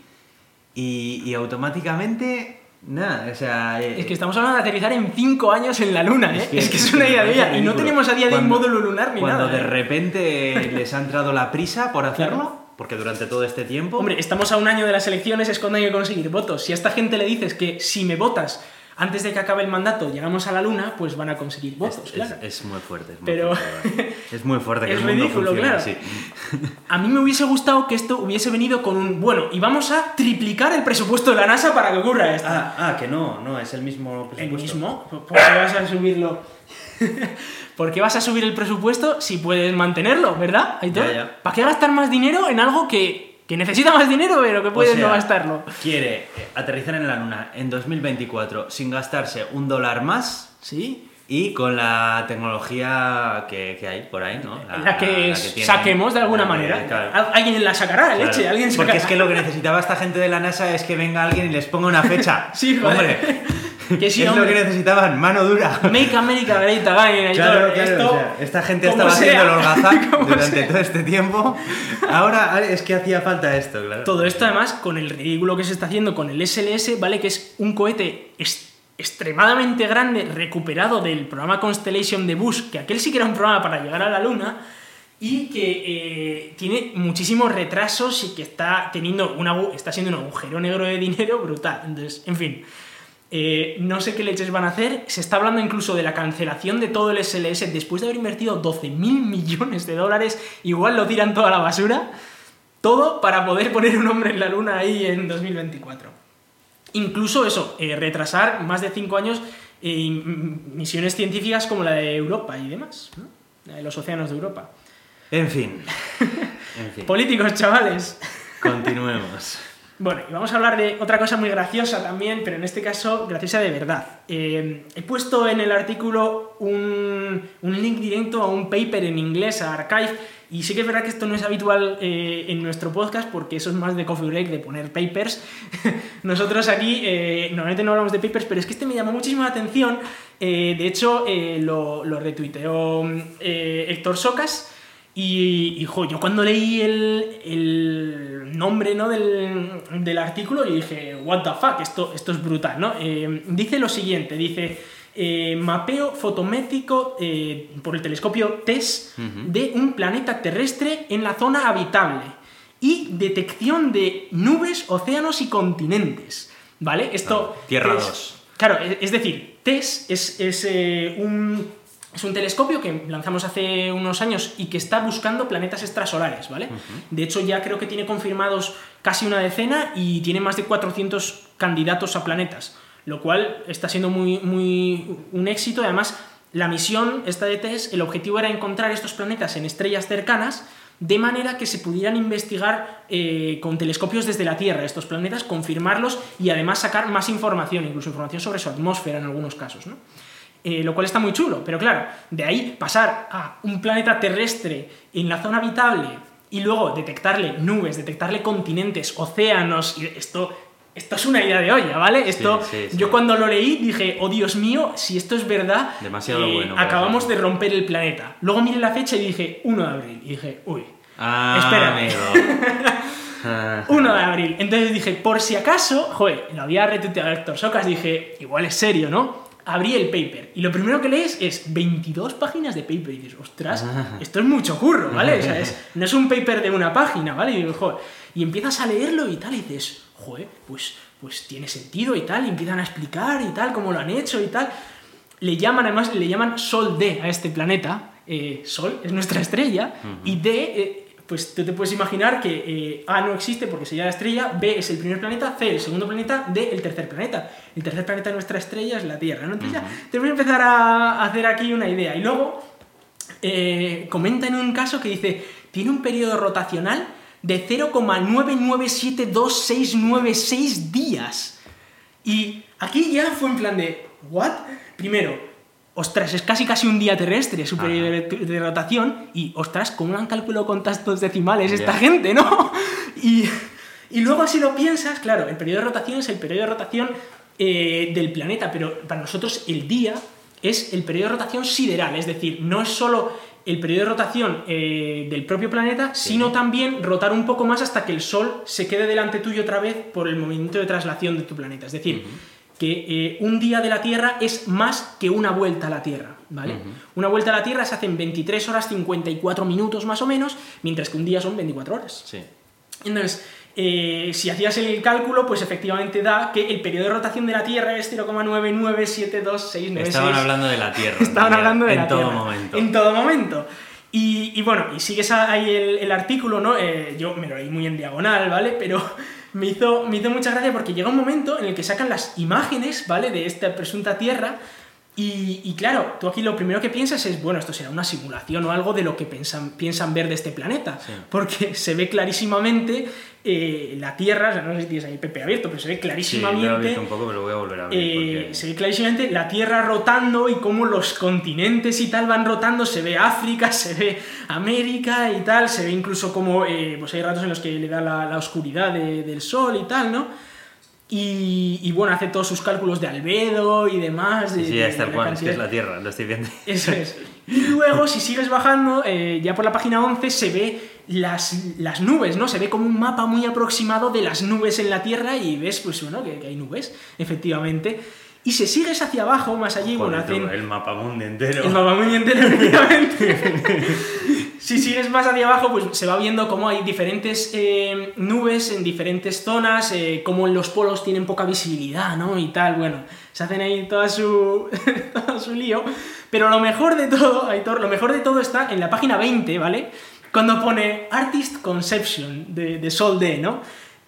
y, y automáticamente, nada, o sea... eh, Es que estamos hablando de aterrizar en 5 años en la Luna, ¿eh? Es que es, una me idea de vida. Y no tenemos a día de Cuando- módulo lunar ni Cuando nada. de ¿eh? repente les ha entrado la prisa por hacerlo, Claro. Porque durante todo este tiempo... Hombre, estamos a un año de las elecciones, es cuando hay que conseguir votos. Si a esta gente le dices que si me votas antes de que acabe el mandato llegamos a la Luna, pues van a conseguir es, votos, es- claro. es muy fuerte. Es muy Pero- fuerte, es muy fuerte que Es el mundo ridículo, funcione claro. así. A mí me hubiese gustado que esto hubiese venido con un... Bueno, y vamos a triplicar el presupuesto de la NASA para que ocurra esto. Ah, ah, que no, no, es el mismo ¿El presupuesto. mismo? ¿Por qué vas a subirlo? ¿Por qué vas a subir el presupuesto si puedes mantenerlo, verdad? Aitor? Ya, ya. ¿Para qué gastar más dinero en algo que, que necesita más dinero pero que O puedes sea, no gastarlo? Quiere eh, aterrizar en la Luna en 2024 sin gastarse un dólar más ¿Sí? y con la tecnología que, que hay por ahí, ¿no? La, que, tienen. saquemos de alguna La que- manera. claro, Al- Alguien la sacará, claro. leche, alguien sacará. Porque es que lo que necesitaba esta gente de la NASA es que venga alguien y les ponga una fecha. Sí, hombre. Que sí, es hombre. lo que necesitaban, mano dura. Make America Great Again. Claro, claro, Esto, o sea, esta gente estaba haciendo el holgazán durante sea. todo este tiempo. Ahora es que hacía falta esto, claro. Todo esto además con el ridículo que se está haciendo con el SLS, ¿vale? Que es un cohete extremadamente grande recuperado del programa Constellation de Bush, que aquel sí que era un programa para llegar a la Luna, y que eh, tiene muchísimos retrasos y que está teniendo un agu- está siendo un agujero negro de dinero brutal. Entonces, en fin. Eh, no sé qué leches van a hacer. Se está hablando incluso de la cancelación de todo el SLS después de haber invertido 12.000 millones de dólares. Igual lo tiran toda la basura. Todo para poder poner un hombre en la luna ahí en 2024. Incluso eso, eh, retrasar más de 5 años eh, misiones científicas como la de Europa y demás, ¿no? La de los océanos de Europa. En fin. En fin. Políticos, chavales. Continuemos. Bueno, y vamos a hablar de otra cosa muy graciosa también, pero en este caso graciosa de verdad. Eh, he puesto en el artículo un, un link directo a un paper en inglés, a Archive, Y sí que es verdad que esto no es habitual eh, en nuestro podcast porque eso es más de coffee break, de poner papers. Nosotros aquí eh, normalmente no hablamos de papers, pero es que este me llamó muchísimo la atención. Eh, de hecho, lo, lo, retuiteó Héctor Socas. Y, yo cuando leí el, el nombre ¿no? del, del, artículo, y dije, what the fuck, esto, esto es brutal, ¿no? dice lo siguiente, dice eh, mapeo fotométrico eh, por el telescopio TESS de un planeta terrestre en la zona habitable y detección de nubes, océanos y continentes. ¿Vale? Esto. tierra 2. Claro, es decir, TESS es, eh, un es un telescopio que lanzamos hace unos años y que está buscando planetas extrasolares, ¿vale? De hecho, ya creo que tiene confirmados casi una decena y tiene más de 400 candidatos a planetas lo cual está siendo muy, muy un éxito. Además, la misión, esta de TESS, el objetivo era encontrar estos planetas en estrellas cercanas de manera que se pudieran investigar eh, con telescopios desde la Tierra estos planetas, confirmarlos y además sacar más información, incluso información sobre su atmósfera en algunos casos. ¿no? Eh, lo cual está muy chulo, pero claro, de ahí pasar a un planeta terrestre en la zona habitable y luego detectarle nubes, detectarle continentes, océanos, y esto esto es una idea de olla, ¿vale? Esto, yo cuando lo leí dije, oh Dios mío, si esto es verdad, Demasiado eh, bueno, acabamos de romper el planeta. Luego miré la fecha y dije, 1 de abril. Y dije, uy, ah, espera. 1 de abril. Entonces dije, por si acaso, joder, lo había retuiteado Héctor Socas, dije, igual es serio, ¿no? Abrí el paper y lo primero que lees es 22 páginas de paper y dices, ostras, esto es mucho curro, ¿vale? O sea, no es un paper de una página, ¿vale? Y, joder, y empiezas a leerlo y tal y dices, joder, pues, pues tiene sentido y tal, y empiezan a explicar y tal, cómo lo han hecho y tal. Le llaman, además, le llaman Sol D a este planeta. Eh, Sol es nuestra estrella, y D, eh, pues tú te puedes imaginar que eh, A no existe porque sería la estrella, B es el primer planeta, C el segundo planeta, D el tercer planeta. El tercer planeta de nuestra estrella es la Tierra, ¿no? Entonces ya te voy a empezar a hacer aquí una idea. Y luego comenta en un caso que dice, tiene un periodo rotacional de 0,9972696 días. Y aquí ya fue en plan de, ¿what? Primero, ostras, es casi casi un día terrestre su periodo de, rotación y, ostras, ¿cómo han calculado con tantos decimales esta gente, no? Y, y, luego si lo piensas, claro, el periodo de rotación es el periodo de rotación eh, del planeta, pero para nosotros el día es el periodo de rotación sideral, es decir, no es solo el periodo de rotación eh, del propio planeta, sino también rotar un poco más hasta que el Sol se quede delante tuyo otra vez por el movimiento de traslación de tu planeta. Es decir, que eh, un día de la Tierra es más que una vuelta a la Tierra, ¿vale? Una vuelta a la Tierra se hace en 23 horas 54 minutos más o menos, mientras que un día son 24 horas. Sí. Entonces, eh, si hacías el cálculo, pues efectivamente da que el periodo de rotación de la Tierra es 0,9972696. Estaban hablando de la Tierra. Estaban hablando de en la todo Tierra. momento. En todo momento. Y, bueno, y sigues ahí el, artículo, ¿no? Eh, yo me lo leí muy en diagonal, ¿vale? Pero me hizo, me hizo mucha gracia porque llega un momento en el que sacan las imágenes, ¿vale? De esta presunta Tierra y, claro, tú aquí lo primero que piensas es, bueno, esto será una simulación o algo de lo que piensan, piensan ver de este planeta, porque se ve clarísimamente eh, la Tierra, no sé si tienes ahí Pepe abierto, pero se ve clarísimamente... Sí, un poco, pero voy a volver a ver. Eh, se ve clarísimamente la Tierra rotando y cómo los continentes y tal van rotando, se ve África, se ve América y tal, se ve incluso como, eh, pues hay ratos en los que le da la, oscuridad del Sol y tal, ¿no? Y, bueno, hace todos sus cálculos de albedo y demás. De, sí, es que es la Tierra, lo estoy viendo. Eso es. Y luego, si sigues bajando, eh, ya por la página 11 se ve las, las, nubes, ¿no? Se ve como un mapa muy aproximado de las nubes en la Tierra y ves, pues bueno, que, hay nubes, efectivamente. Y si sigues hacia abajo, más allí, bueno, hacen... El mapa mundo entero. El mapa mundo entero, efectivamente. si sigues más hacia abajo, pues se va viendo cómo hay diferentes eh, nubes en diferentes zonas, eh, cómo los polos tienen poca visibilidad, ¿no? Y tal, bueno, se hacen ahí toda su, todo su lío. Pero lo mejor de todo, Aitor, lo mejor de todo está en la página 20, ¿vale? Cuando pone Artist Conception de, de Sol D, ¿no?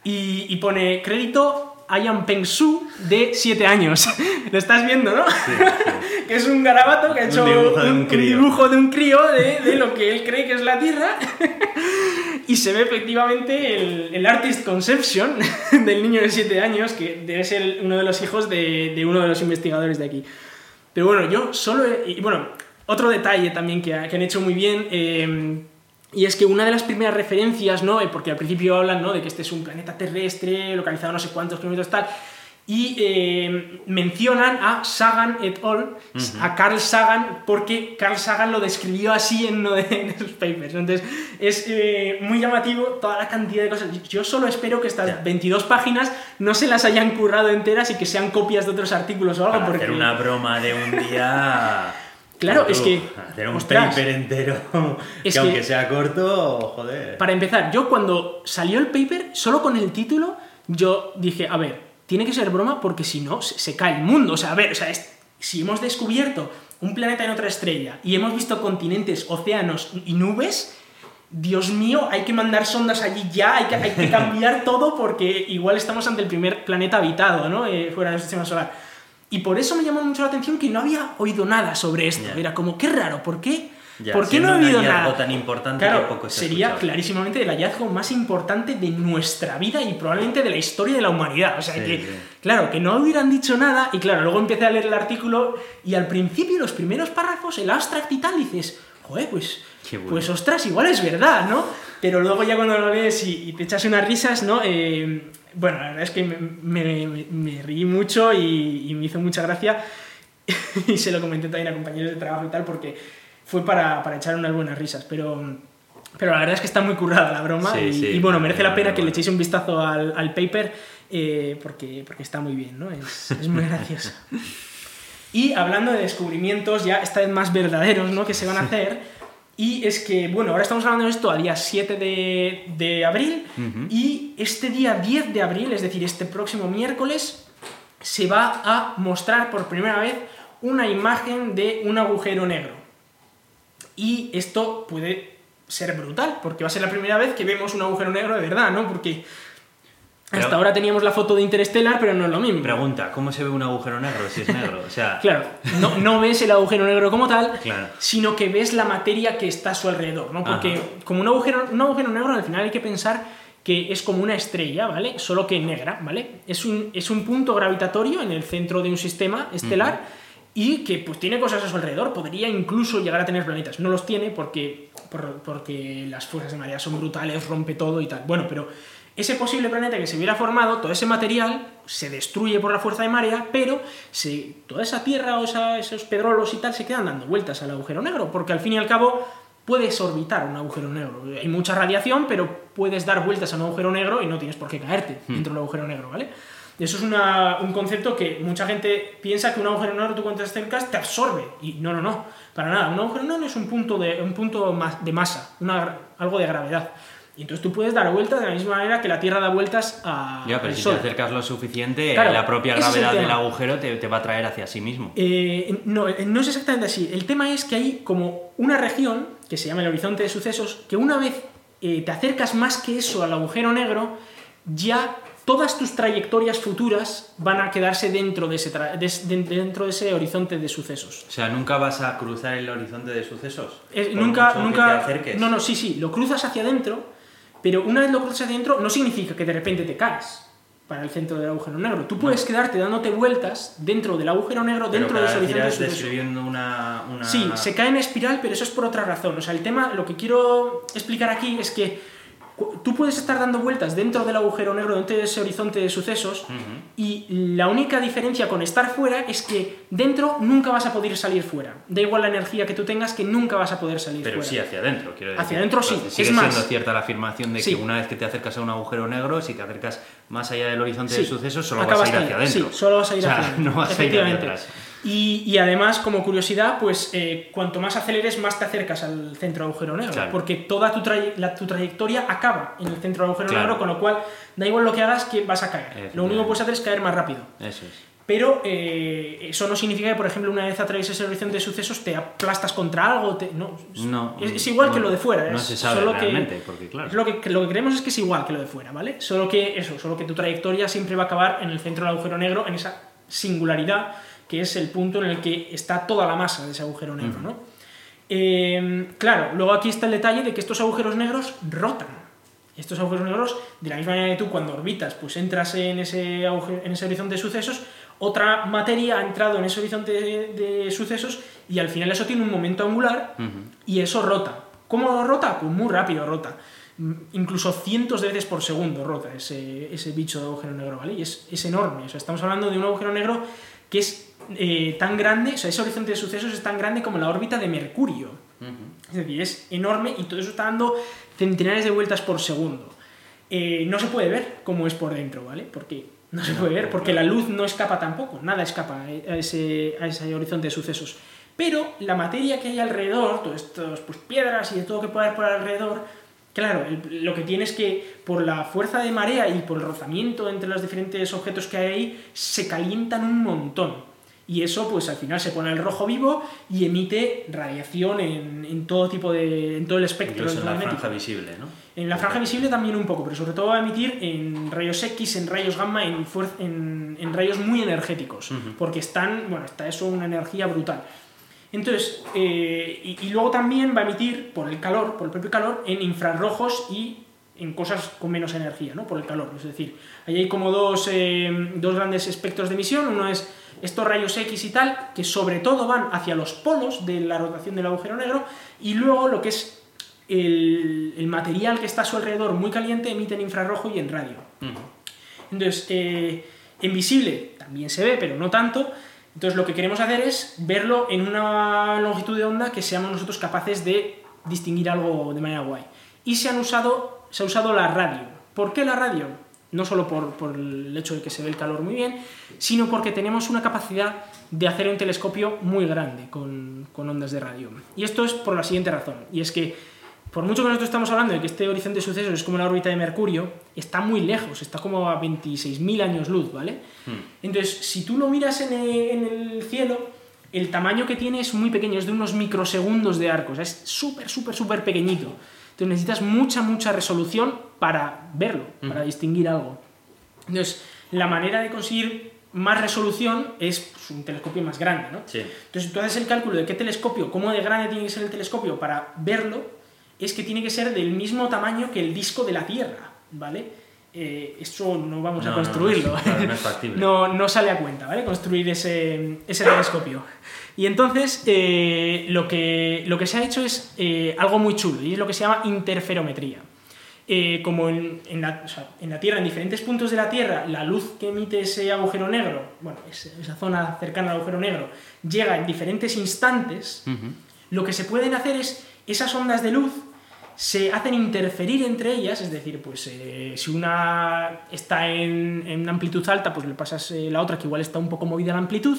Y pone crédito Ayan Peng Su de 7 años. Lo estás viendo, ¿no? Sí, que es un garabato que ha hecho un dibujo de un, crío de, lo que él cree que es la Tierra. y se ve efectivamente el, el, Artist Conception del niño de 7 años, que debe ser uno de los hijos de, uno de los investigadores de aquí. Pero bueno, yo solo... y bueno, otro detalle también que, han hecho muy bien... Eh, Y es que una de las primeras referencias, ¿no? Eh, porque al principio hablan, ¿no? De que este es un planeta terrestre, localizado a no sé cuántos kilómetros tal, y eh, mencionan a Sagan et al, a Carl Sagan, porque Carl Sagan lo describió así en uno de sus papers. Entonces, es eh, muy llamativo toda la cantidad de cosas. Yo solo espero que estas 22 páginas no se las hayan currado enteras y que sean copias de otros artículos o algo. Para porque... hacer una broma de un día... Claro, es que. Hacer un paper entero. que, aunque sea corto, joder. Para empezar, yo cuando salió el paper, solo con el título, yo dije, a ver, tiene que ser broma porque si no, se, cae el mundo. O sea, a ver, o sea, si hemos descubierto un planeta en otra estrella y hemos visto continentes, océanos y nubes, Dios mío, hay que mandar sondas allí ya, hay que, hay que cambiar todo porque igual estamos ante el primer planeta habitado, ¿no? Eh, fuera del sistema solar. Y por eso me llamó mucho la atención que no había oído nada sobre esto. Era como, qué raro, ¿por qué? ¿Por qué no ha habido nada? tan importante claro, poco sería clarísimamente el hallazgo más importante de nuestra vida y probablemente de la historia de la humanidad. O sea que, claro, que no hubieran dicho nada y claro, luego empecé a leer el artículo y al principio los primeros párrafos, el abstract y tal, dices, joder, pues, pues ostras, igual es verdad, ¿no? Pero luego ya cuando lo lees y, te echas unas risas, ¿no? Eh, bueno, la verdad es que me, me, reí mucho y, me hizo mucha gracia y se lo comenté también a compañeros de trabajo y tal porque fue para, para echar unas buenas risas, pero, pero la verdad es que está muy currada la broma y, bueno, merece la pena que le echéis un vistazo al, al paper eh, porque, porque está muy bien, ¿no? Es, es muy gracioso. Y hablando de descubrimientos ya esta vez más verdaderos, ¿no? Que se van a hacer y es que, bueno, ahora estamos hablando de esto a día 7 de, abril y este día 10 de abril, es decir, este próximo miércoles, se va a mostrar por primera vez una imagen de un agujero negro. Y esto puede ser brutal, porque va a ser la primera vez que vemos un agujero negro de verdad, ¿no? Porque hasta ahora teníamos la foto de Interstellar, pero no es lo mismo. Pregunta, ¿cómo se ve un agujero negro si es negro? O sea... claro, no, no ves el agujero negro como tal, sino que ves la materia que está a su alrededor, ¿no? Porque como un agujero, un agujero negro al final hay que pensar que es como una estrella, ¿vale? Solo que negra, ¿vale? Es un, es un punto gravitatorio en el centro de un sistema estelar y que pues tiene cosas a su alrededor, podría incluso llegar a tener planetas. No los tiene porque, porque las fuerzas de marea son brutales, rompe todo y tal. Bueno, pero ese posible planeta que se hubiera formado, todo ese material se destruye por la fuerza de marea, pero toda esa tierra o esos pedrolos y tal se quedan dando vueltas al agujero negro, porque al fin y al cabo puedes orbitar un agujero negro. Hay mucha radiación, pero puedes dar vueltas a un agujero negro y no tienes por qué caerte hmm. dentro del agujero negro, ¿vale? Eso es un concepto que mucha gente piensa que un agujero negro tú cuando te acercas te absorbe. Y no, no, no. Para nada. Un agujero negro es un punto de, un punto de masa, algo de gravedad. Y entonces tú puedes dar vueltas de la misma manera que la Tierra da vueltas a. Ya, pero si te acercas lo suficiente, la propia gravedad del agujero te, te, va a traer hacia sí mismo. Eh, no, eh, no es exactamente así. El tema es que hay como una región, que se llama el horizonte de sucesos, que una vez eh, te acercas más que eso al agujero negro, ya todas tus trayectorias futuras van a quedarse dentro de, ese dentro de ese horizonte de sucesos. O sea, nunca vas a cruzar el horizonte de sucesos. nunca, nunca. No, no, sí, sí, lo cruzas hacia adentro pero una vez lo cruzas adentro, no significa que de repente te caes para el centro del agujero negro. Tú puedes quedarte dándote vueltas dentro del agujero negro, dentro de ese horizonte describiendo una, una... Sí, se cae en espiral, pero eso es por otra razón. O sea, el tema, lo que quiero explicar aquí es que tú puedes estar dando vueltas dentro del agujero negro, dentro de ese horizonte de sucesos, y la única diferencia con estar fuera es que dentro nunca vas a poder salir fuera. Da igual la energía que tú tengas, que nunca vas a poder salir fuera. Pero sí hacia adentro, quiero decir. Hacia adentro sí. sigue siendo cierta la afirmación de que una vez que te acercas a un agujero negro, si te acercas más allá del horizonte de sucesos, solo vas a ir hacia adentro. Sí, solo vas a ir hacia adentro. No vas a ir hacia atrás. Y, además, como curiosidad, pues eh, cuanto más aceleres, más te acercas al centro de agujero negro, porque toda tu, tu, trayectoria acaba en el centro de agujero negro, con lo cual da igual lo que hagas que vas a caer. Lo único que puedes hacer es caer más rápido. Eso es. Pero eh, eso no significa que, por ejemplo, una vez atraviesas el horizonte de sucesos te aplastas contra algo. no, no, es, igual que lo de fuera. No se sabe realmente, porque claro. lo, que, lo que creemos es que es igual que lo de fuera, ¿vale? Solo que eso, solo que tu trayectoria siempre va a acabar en el centro del agujero negro, en esa singularidad que es el punto en el que está toda la masa de ese agujero negro. ¿no? Em, claro, luego aquí está el detalle de que estos agujeros negros rotan. Estos agujeros negros, de la misma manera que tú cuando orbitas, pues entras en ese, en ese horizonte de sucesos, otra materia ha entrado en ese horizonte de, sucesos y al final eso tiene un momento angular y eso rota. ¿Cómo rota? Pues muy rápido rota. Incluso cientos de veces por segundo rota ese, ese bicho de agujero negro, ¿vale? Y es, es enorme. O sea, estamos hablando de un agujero negro que es eh, tan grande, o sea, ese horizonte de sucesos es tan grande como la órbita de Mercurio. Es decir, es enorme y todo eso está dando centenares de vueltas por segundo. Eh, no se puede ver cómo es por dentro, ¿vale? Porque no se puede ver, porque la luz no escapa tampoco, nada escapa a ese, a ese horizonte de sucesos. Pero la materia que hay alrededor, todas estas pues, piedras y de todo lo que pueda haber por alrededor, claro, el- lo que tiene es que por la fuerza de marea y por el rozamiento entre los diferentes objetos que hay ahí, se calientan un montón. Y eso, pues al final se pone el rojo vivo y emite radiación en, en todo tipo de. en todo el espectro Incluso en la franja visible, ¿no? En la franja visible también un poco, pero sobre todo va a emitir en rayos X, en rayos gamma, en, en, en rayos muy energéticos, porque están, bueno, está eso una energía brutal. Entonces, eh, y, y luego también va a emitir por el calor, por el propio calor, en infrarrojos y en cosas con menos energía, ¿no? Por el calor. Es decir, ahí hay como dos, eh, dos grandes espectros de emisión. Uno es estos rayos X y tal, que sobre todo van hacia los polos de la rotación del agujero negro, y luego lo que es el, el material que está a su alrededor muy caliente emite en infrarrojo y en radio. Entonces, eh, en visible también se ve, pero no tanto. Entonces, lo que queremos hacer es verlo en una longitud de onda que seamos nosotros capaces de distinguir algo de manera guay. Y se, han usado, se ha usado la radio. ¿Por qué la radio? No solo por, por el hecho de que se ve el calor muy bien, sino porque tenemos una capacidad de hacer un telescopio muy grande con, con ondas de radio. Y esto es por la siguiente razón, y es que por mucho que nosotros estamos hablando de que este horizonte de sucesos es como la órbita de Mercurio, está muy lejos, está como a 26.000 años luz, ¿vale? Entonces, si tú lo miras en el, en el cielo, el tamaño que tiene es muy pequeño, es de unos microsegundos de arco, o sea, es súper, súper, súper pequeñito. Entonces necesitas mucha, mucha resolución para verlo, para distinguir algo. Entonces, la manera de conseguir más resolución es pues, un telescopio más grande, ¿no? Sí. Entonces, tú haces el cálculo de qué telescopio, cómo de grande tiene que ser el telescopio para verlo, es que tiene que ser del mismo tamaño que el disco de la Tierra, ¿vale? Eh, eso no vamos No, a no, construirlo. no es- claro, no es factible. no, no sale a cuenta, ¿vale? Construir ese, ese telescopio. Y entonces, eh, lo, que, lo que se ha hecho es eh, algo muy chulo, y es lo que se llama interferometría. Eh, como en, en la, o sea, en la Tierra, en diferentes puntos de la Tierra, la luz que emite ese agujero negro, bueno, esa zona cercana al agujero negro, llega en diferentes instantes, lo que se pueden hacer es esas ondas de luz se hacen interferir entre ellas, es decir, pues eh, si una está en, en una amplitud alta, pues le pasas eh, la otra que igual está un poco movida la amplitud,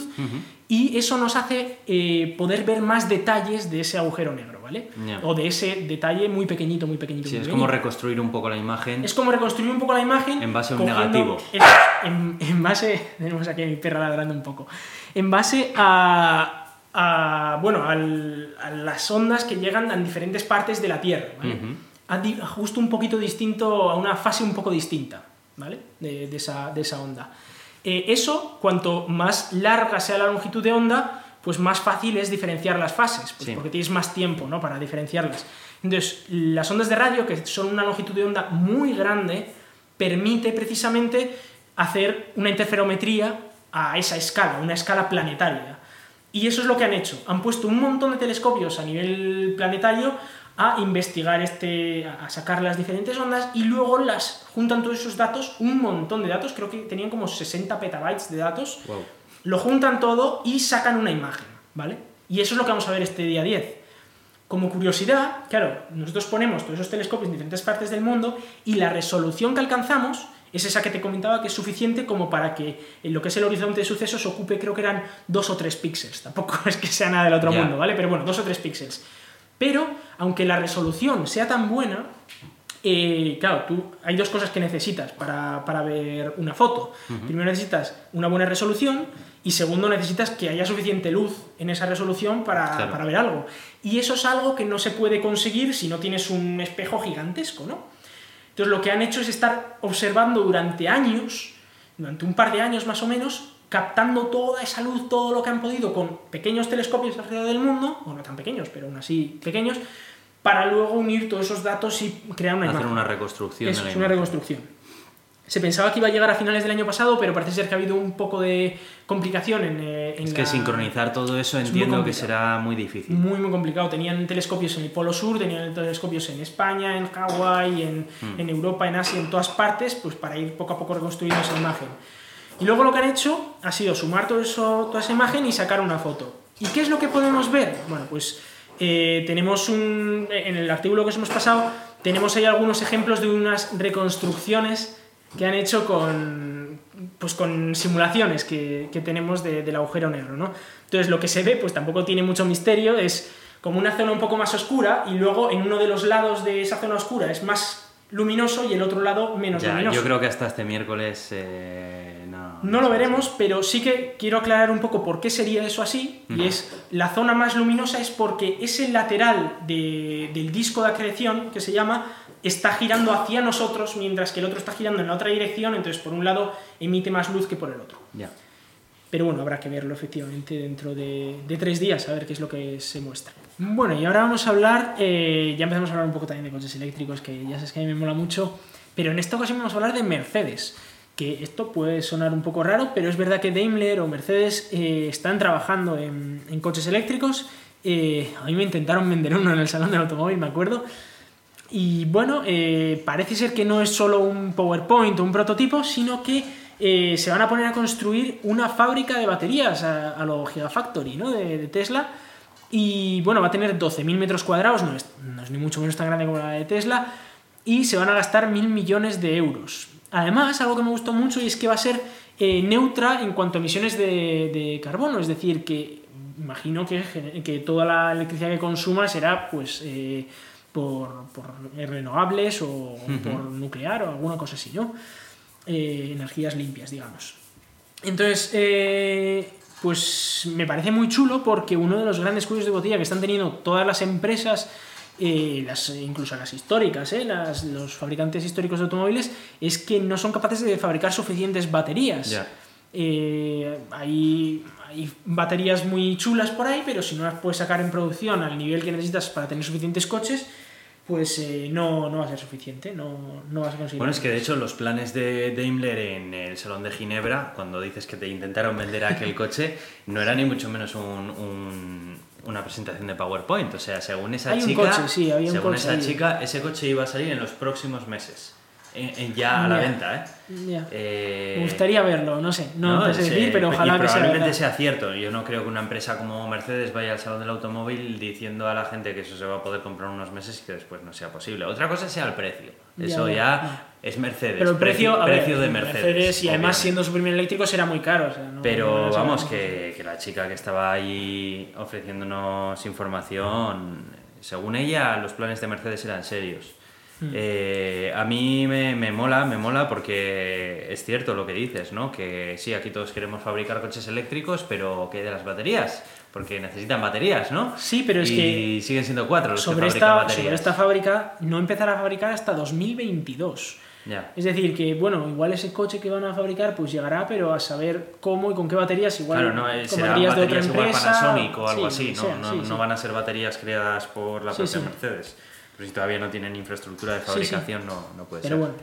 y eso nos hace eh, poder ver más detalles de ese agujero negro, ¿vale? O de ese detalle muy pequeñito, muy pequeñito. Sí, muy es pequeñito. como reconstruir un poco la imagen. Es como reconstruir un poco la imagen. En base a un negativo. En, en base. Tenemos aquí a mi perra ladrando un poco. En base a. a, bueno, al- a las ondas que llegan a diferentes partes de la Tierra. ¿vale? A justo un poquito distinto, a una fase un poco distinta, ¿vale? De, de esa, de esa onda. Eh, eso, cuanto más larga sea la longitud de onda, pues más fácil es diferenciar las fases, pues Sí. porque tienes más tiempo ¿no? para diferenciarlas. Entonces, las ondas de radio, que son una longitud de onda muy grande, permite precisamente hacer una interferometría a esa escala, una escala planetaria. Y eso es lo que han hecho. Han puesto un montón de telescopios a nivel planetario a investigar este, a sacar las diferentes ondas y luego las juntan todos esos datos, un montón de datos, creo que tenían como 60 petabytes de datos, Wow. lo juntan todo y sacan una imagen, ¿vale? Y eso es lo que vamos a ver este día 10. Como curiosidad, claro, nosotros ponemos todos esos telescopios en diferentes partes del mundo y la resolución que alcanzamos es esa que te comentaba que es suficiente como para que en lo que es el horizonte de sucesos ocupe, creo que eran dos o tres píxeles. Tampoco es que sea nada del otro mundo, ¿vale? Pero bueno, dos o tres píxeles. Pero, aunque la resolución sea tan buena, eh, claro, tú, hay dos cosas que necesitas para, para ver una foto. Primero necesitas una buena resolución y segundo necesitas que haya suficiente luz en esa resolución para, Claro. para ver algo. Y eso es algo que no se puede conseguir si no tienes un espejo gigantesco, ¿no? Entonces lo que han hecho es estar observando durante años, durante un par de años más o menos, captando toda esa luz, todo lo que han podido con pequeños telescopios alrededor del mundo, o no tan pequeños, pero aún así pequeños, para luego unir todos esos datos y crear una Hacer imagen. una reconstrucción Eso de la es una reconstrucción. Se pensaba que iba a llegar a finales del año pasado, pero parece ser que ha habido un poco de complicación en, eh, en Es la- que sincronizar todo eso muy entiendo que será muy difícil. Muy, muy complicado. Tenían telescopios en el Polo Sur, tenían telescopios en España, en Hawái, en, Hmm. en Europa, en Asia, en todas partes, pues para ir poco a poco reconstruyendo esa imagen. Y luego lo que han hecho ha sido sumar todo eso, toda esa imagen y sacar una foto. ¿Y qué es lo que podemos ver? Bueno, pues eh, tenemos un. En el artículo que os hemos pasado, tenemos ahí algunos ejemplos de unas reconstrucciones que han hecho con. Pues con simulaciones que, que tenemos de- del agujero negro, ¿no? Entonces lo que se ve, pues tampoco tiene mucho misterio, es como una zona un poco más oscura y luego en uno de los lados de esa zona oscura es más luminoso y el otro lado menos Ya, luminoso. yo creo que hasta este miércoles eh, no. No lo veremos, pero sí que quiero aclarar un poco por qué sería eso así. Y Ujú. es la zona más luminosa es porque ese lateral de- del disco de acreción, que se llama, está girando hacia nosotros, mientras que el otro está girando en la otra dirección. Entonces, por un lado, emite más luz que por el otro. Ya. Pero bueno, habrá que verlo efectivamente dentro de, de tres días, a ver qué es lo que se muestra. Bueno, y ahora vamos a hablar, eh, ya empezamos a hablar un poco también de coches eléctricos, que ya sabes que a mí me mola mucho, pero en esta ocasión vamos a hablar de Mercedes, que esto puede sonar un poco raro, pero es verdad que Daimler o Mercedes eh, están trabajando en, en coches eléctricos. Eh, a mí me intentaron vender uno en el salón del automóvil, me acuerdo, y bueno, eh, parece ser que no es solo un PowerPoint o un prototipo, sino que eh, se van a poner a construir una fábrica de baterías a, a lo Gigafactory ¿no? de, Tesla. Y bueno, va a tener 12.000 metros cuadrados, no es, no es ni mucho menos tan grande como la de Tesla, y se van a gastar mil millones de euros. Además, algo que me gustó mucho y es que va a ser eh, neutra en cuanto a emisiones de, carbono, es decir, que imagino que, que toda la electricidad que consuma será pues por, por renovables o por nuclear o alguna cosa así, ¿no? Eh, energías limpias, digamos. Entonces, eh, pues me parece muy chulo porque uno de los grandes cuellos de botella que están teniendo todas las empresas, eh, las, incluso las históricas, eh, las- los fabricantes históricos de automóviles, es que no son capaces de fabricar suficientes baterías. Ya. Eh, hay, hay baterías muy chulas por ahí, pero si no las puedes sacar en producción al nivel que necesitas para tener suficientes coches, pues eh, no, no va a ser suficiente, no, no vas a conseguir. Bueno, es que de hecho los planes de Daimler en el Salón de Ginebra, cuando dices que te intentaron vender aquel coche, no era ni mucho menos un- un- una presentación de PowerPoint. O sea, según esa Hay un chica, coche, sí, había un según coche esa ahí. chica, ese coche iba a salir en los próximos meses. En- en- ya a la venta, ¿eh? Eh, Me gustaría verlo, no sé, no, te sé decir, pero y ojalá que sea probablemente sea cierto. Yo no creo que una empresa como Mercedes vaya al salón del automóvil diciendo a la gente que eso se va a poder comprar unos meses y que después no sea posible. Otra cosa sea el precio. Eso ya, es Mercedes. Pero el precio, a ver, precio de Mercedes. y además siendo su primer eléctrico será muy caro. o sea, no- no Pero vamos, que, que la chica que estaba ahí ofreciéndonos información, según ella, los planes de Mercedes eran serios. Hmm. Eh, a mí me, me mola, me mola porque es cierto lo que dices, ¿no? Que sí, aquí todos queremos fabricar coches eléctricos, pero ¿qué de las baterías? Porque necesitan baterías, ¿no? Sí, pero es y que siguen siendo cuatro los sobre que fabrican esta, baterías. sobre esta fábrica no empezará a fabricar hasta 2022. Ya. Es decir, que bueno, igual ese coche que van a fabricar pues llegará, pero a saber cómo y con qué baterías, igual Claro, no, eh, con serán baterías de otra baterías igual empresa. Panasonic o algo sí, así, ¿no? sea, no, sí, no sí. van a ser baterías creadas por la propia. Mercedes. Pero si todavía no tienen infraestructura de Sí, sí. fabricación, no, no puede Pero ser. bueno,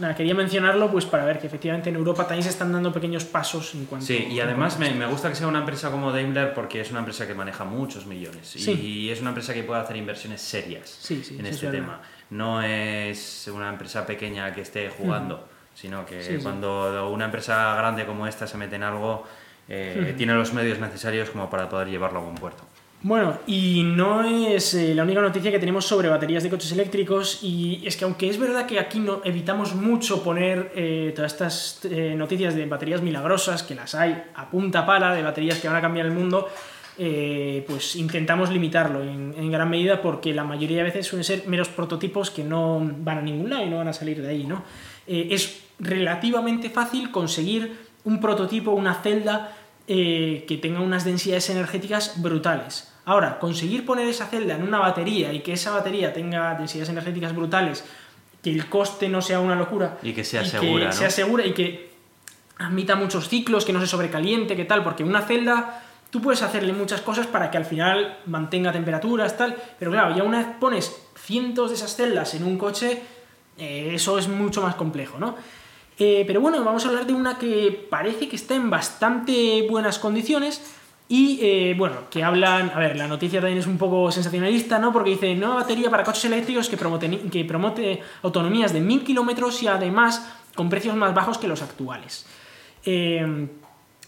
nada, quería mencionarlo pues para ver que efectivamente en Europa también se están dando pequeños pasos en cuanto Sí, y además me, me gusta que sea una empresa como Daimler porque es una empresa que maneja muchos millones y- Sí. y es una empresa que puede hacer inversiones serias Sí, sí, en este tema. No es una empresa pequeña que esté jugando, sino que cuando una empresa grande como esta se mete en algo, eh, tiene los medios necesarios como para poder llevarlo a buen puerto. Bueno, y no es eh, la única noticia que tenemos sobre baterías de coches eléctricos y es que aunque es verdad que aquí no evitamos mucho poner eh, todas estas eh, noticias de baterías milagrosas, que las hay a punta pala, de baterías que van a cambiar el mundo, pues intentamos limitarlo en, gran medida porque la mayoría de veces suelen ser meros prototipos que no van a ningún lado y no van a salir de ahí, ¿no? Es relativamente fácil conseguir un prototipo, una celda eh, que tenga unas densidades energéticas brutales. Ahora, conseguir poner esa celda en una batería y que esa batería tenga densidades energéticas brutales, que el coste no sea una locura Y que sea segura, ¿no? sea segura y que admita muchos ciclos, que no se sobrecaliente, que tal, porque una celda tú puedes hacerle muchas cosas para que al final mantenga temperaturas, tal, pero claro, ya una vez pones cientos de esas celdas en un coche, eh, eso es mucho más complejo, ¿no? Eh, pero bueno, vamos a hablar de una que parece que está en bastante buenas condiciones y eh, bueno, que hablan, a ver, la noticia también es un poco sensacionalista, ¿no? Porque dice, nueva batería para coches eléctricos que, que promote autonomías de 1000 kilómetros y además con precios más bajos que los actuales. Eh,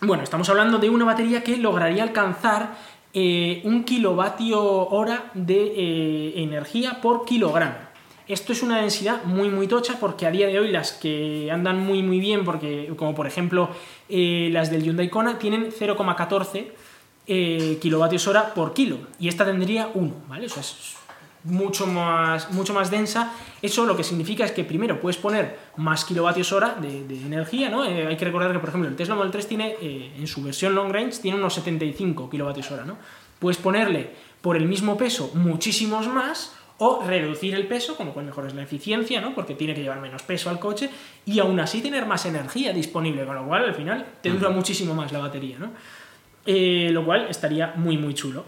bueno, estamos hablando de una batería que lograría alcanzar eh, un kilovatio hora de energía por kilogramo. Esto es una densidad muy muy tocha porque a día de hoy las que andan muy muy bien, porque como por ejemplo las del Hyundai Kona tienen 0,14 eh, kilovatios hora por kilo y esta tendría 1, ¿vale? O sea, es mucho más, mucho más densa. Eso lo que significa es que primero puedes poner más kilovatios hora de, energía, ¿no? Eh, hay que recordar que, por ejemplo, el Tesla Model 3 tiene, eh, en su versión long range, tiene unos 75 kilovatios hora, ¿no? Puedes ponerle por el mismo peso muchísimos más o reducir el peso, con lo cual la eficiencia, ¿no? Porque tiene que llevar menos peso al coche y aún así tener más energía disponible, con lo cual al final te dura muchísimo más la batería, ¿no? Eh, lo cual estaría muy muy chulo.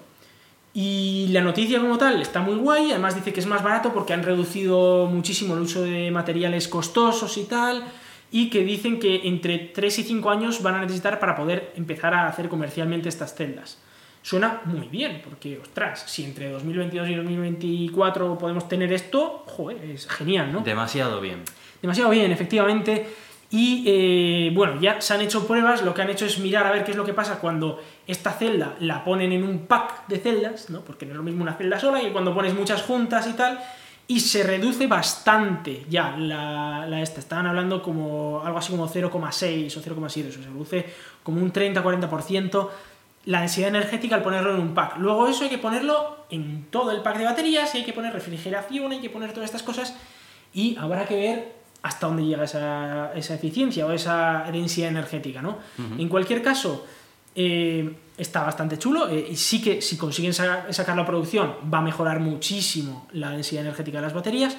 Y la noticia como tal está muy guay, además dice que es más barato porque han reducido muchísimo el uso de materiales costosos y tal, y que dicen que entre 3 y 5 años van a necesitar para poder empezar a hacer comercialmente estas celdas. Suena muy bien, porque, ostras, si entre 2022 y 2024 podemos tener esto, joder, es genial, ¿no? Demasiado bien. Demasiado bien, efectivamente. Y eh, bueno, ya se han hecho pruebas, lo que han hecho es mirar a ver qué es lo que pasa cuando esta celda la ponen en un pack de celdas, ¿no? porque no es lo mismo una celda sola y cuando pones muchas juntas y tal, y se reduce bastante ya la, la esta. Estaban hablando como algo así como 0,6 o 0,7, eso se reduce como un 30-40% la densidad energética al ponerlo en un pack. Luego eso hay que ponerlo en todo el pack de baterías y hay que poner refrigeración, hay que poner todas estas cosas y habrá que ver hasta dónde llega esa, eficiencia o esa densidad energética, ¿no? En cualquier caso, eh, está bastante chulo eh, y sí que si consiguen sacar la producción va a mejorar muchísimo la densidad energética de las baterías.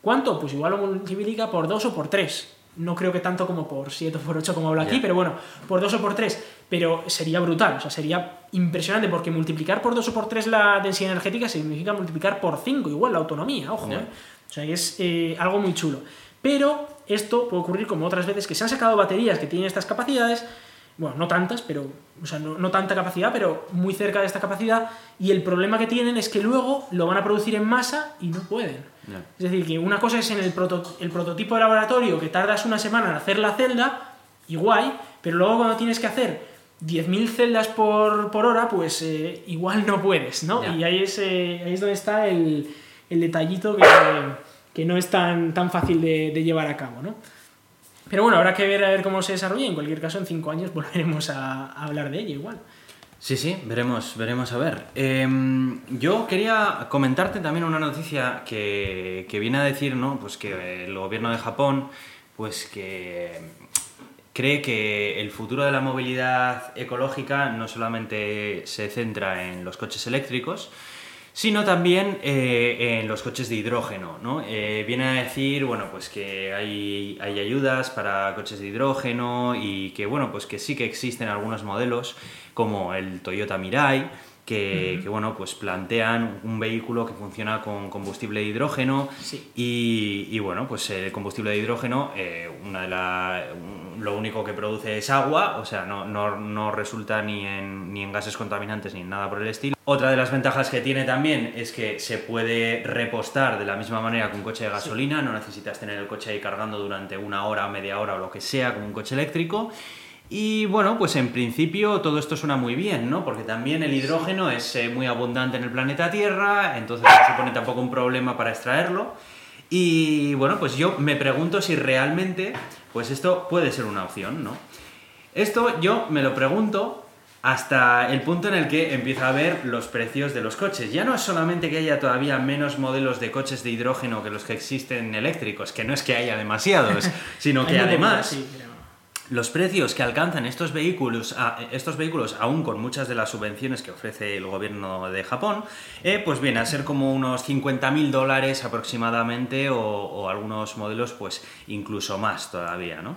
¿Cuánto? Pues igual lo multiplica por 2 o por 3. No creo que tanto como por 7 o por 8 como habla aquí, pero bueno, por 2 o por 3. Pero sería brutal, o sea, sería impresionante porque multiplicar por 2 o por 3 la densidad energética significa multiplicar por 5 igual la autonomía, ojo, ¿eh? O sea, es algo muy chulo. Pero esto puede ocurrir como otras veces que se han sacado baterías que tienen estas capacidades, bueno, no tantas, pero, o sea, no, tanta capacidad, pero muy cerca de esta capacidad, y el problema que tienen es que luego lo van a producir en masa y no pueden. Es decir, que una cosa es en el, el prototipo de laboratorio que tardas una semana en hacer la celda, igual, pero luego cuando tienes que hacer 10.000 celdas por, hora, pues eh, igual no puedes, ¿no? Y ahí es, eh, ahí es donde está el, el detallito que que no es tan, tan fácil de, llevar a cabo, ¿no? Pero bueno, habrá que ver a ver cómo se desarrolla. En cualquier caso, en cinco años volveremos a, hablar de ella igual. Sí, sí, veremos, veremos a ver. Em, yo quería comentarte también una noticia que, que, viene a decir, ¿no? Pues que el gobierno de Japón, pues que cree que el futuro de la movilidad ecológica no solamente se centra en los coches eléctricos, sino también eh, en los coches de hidrógeno. ¿no? Eh, viene a decir bueno, pues que hay, hay, ayudas para coches de hidrógeno y que, bueno, pues que sí que existen algunos modelos como el Toyota Mirai, que, bueno, pues plantean un vehículo que funciona con combustible de hidrógeno y, bueno, pues el combustible de hidrógeno, eh, una de la, lo único que produce es agua, o sea, no, no, no resulta ni en, ni en gases contaminantes ni en nada por el estilo. Otra de las ventajas que tiene también es que se puede repostar de la misma manera que un coche de gasolina, no necesitas tener el coche ahí cargando durante una hora, media hora o lo que sea como un coche eléctrico. Y bueno, pues en principio todo esto suena muy bien, ¿no? Porque también el hidrógeno es eh, muy abundante en el planeta Tierra, entonces no supone tampoco un problema para extraerlo. Y bueno, pues yo me pregunto si realmente, pues esto puede ser una opción, ¿no? Esto yo me lo pregunto hasta el punto en el que empieza a ver los precios de los coches. Ya no es solamente que haya todavía menos modelos de coches de hidrógeno que los que existen eléctricos, que no es que haya demasiados, sino que además los precios que alcanzan estos vehículos, estos vehículos, aún con muchas de las subvenciones que ofrece el gobierno de Japón, eh, pues viene a ser como unos 50.000 dólares aproximadamente o, algunos modelos pues incluso más todavía, ¿no?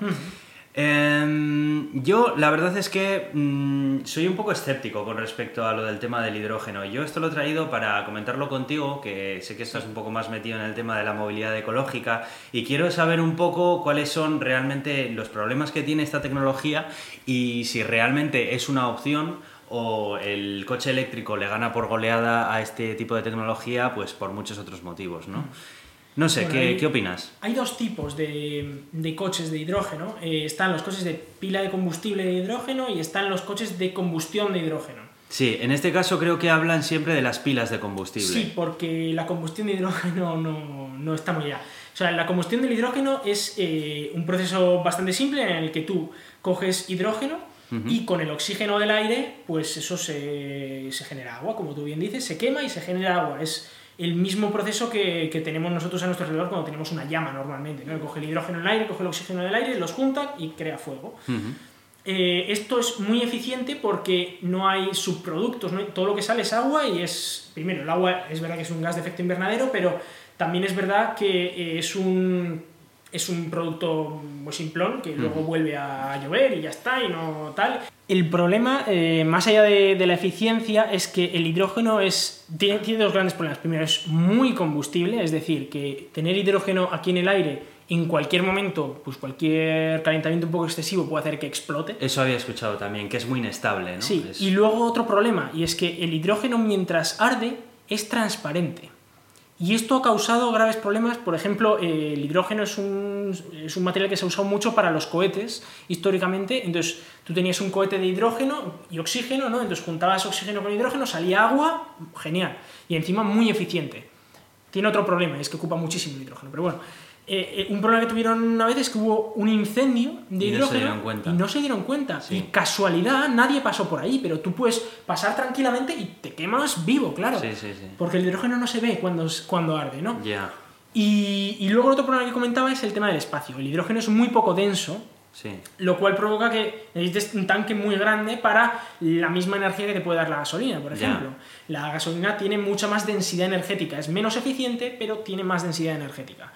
Em, yo la verdad es que mm, soy un poco escéptico con respecto a lo del tema del hidrógeno. Yo esto lo he traído para comentarlo contigo, que sé que estás un poco más metido en el tema de la movilidad ecológica y quiero saber un poco cuáles son realmente los problemas que tiene esta tecnología y si realmente es una opción o el coche eléctrico le gana por goleada a este tipo de tecnología, pues por muchos otros motivos, ¿no? No sé, ¿qué, opinas? Hay dos tipos de, coches de hidrógeno. Eh, están los coches de pila de combustible de hidrógeno y están los coches de combustión de hidrógeno. Sí, en este caso creo que hablan siempre de las pilas de combustible. Sí, porque la combustión de hidrógeno no, está muy allá. O sea, la combustión del hidrógeno es eh, un proceso bastante simple en el que tú coges hidrógeno y con el oxígeno del aire, pues eso se, se genera agua, como tú bien dices, se quema y se genera agua. Es el mismo proceso que, que, tenemos nosotros a nuestro alrededor cuando tenemos una llama normalmente. ¿no? Coge el hidrógeno del aire, coge el oxígeno del aire, los junta y crea fuego. Eh, esto es muy eficiente porque no hay subproductos, todo lo que sale es agua y es, primero, el agua es verdad que es un gas de efecto invernadero, pero también es verdad que eh, es un es un producto muy simplón que luego vuelve a llover y ya está y no tal. El problema, eh, más allá de, la eficiencia, es que el hidrógeno es, tiene, tiene, dos grandes problemas. Primero, es muy combustible, es decir, que tener hidrógeno aquí en el aire en cualquier momento, pues cualquier calentamiento un poco excesivo puede hacer que explote. Eso había escuchado también, que es muy inestable, ¿no? Sí, y luego otro problema, y es que el hidrógeno mientras arde es transparente. Y esto ha causado graves problemas. Por ejemplo, eh, el hidrógeno es un, es un, material que se ha usado mucho para los cohetes históricamente. Entonces, tú tenías un cohete de hidrógeno y oxígeno, ¿no? Entonces juntabas oxígeno con hidrógeno, salía agua, genial. Y encima muy eficiente. Tiene otro problema, es que ocupa muchísimo hidrógeno. Pero bueno, eh, eh, un problema que tuvieron una vez es que hubo un incendio de y hidrógeno no se dieron cuenta. y no se dieron cuenta. Y casualidad, nadie pasó por ahí, pero tú puedes pasar tranquilamente y te quemas vivo, claro. Sí, sí, sí. Porque el hidrógeno no se ve cuando, cuando arde, ¿no? Ya. Y, y, luego el otro problema que comentaba es el tema del espacio. El hidrógeno es muy poco denso, sí. lo cual provoca que necesites un tanque muy grande para la misma energía que te puede dar la gasolina, por ejemplo. La gasolina tiene mucha más densidad energética, es menos eficiente, pero tiene más densidad energética.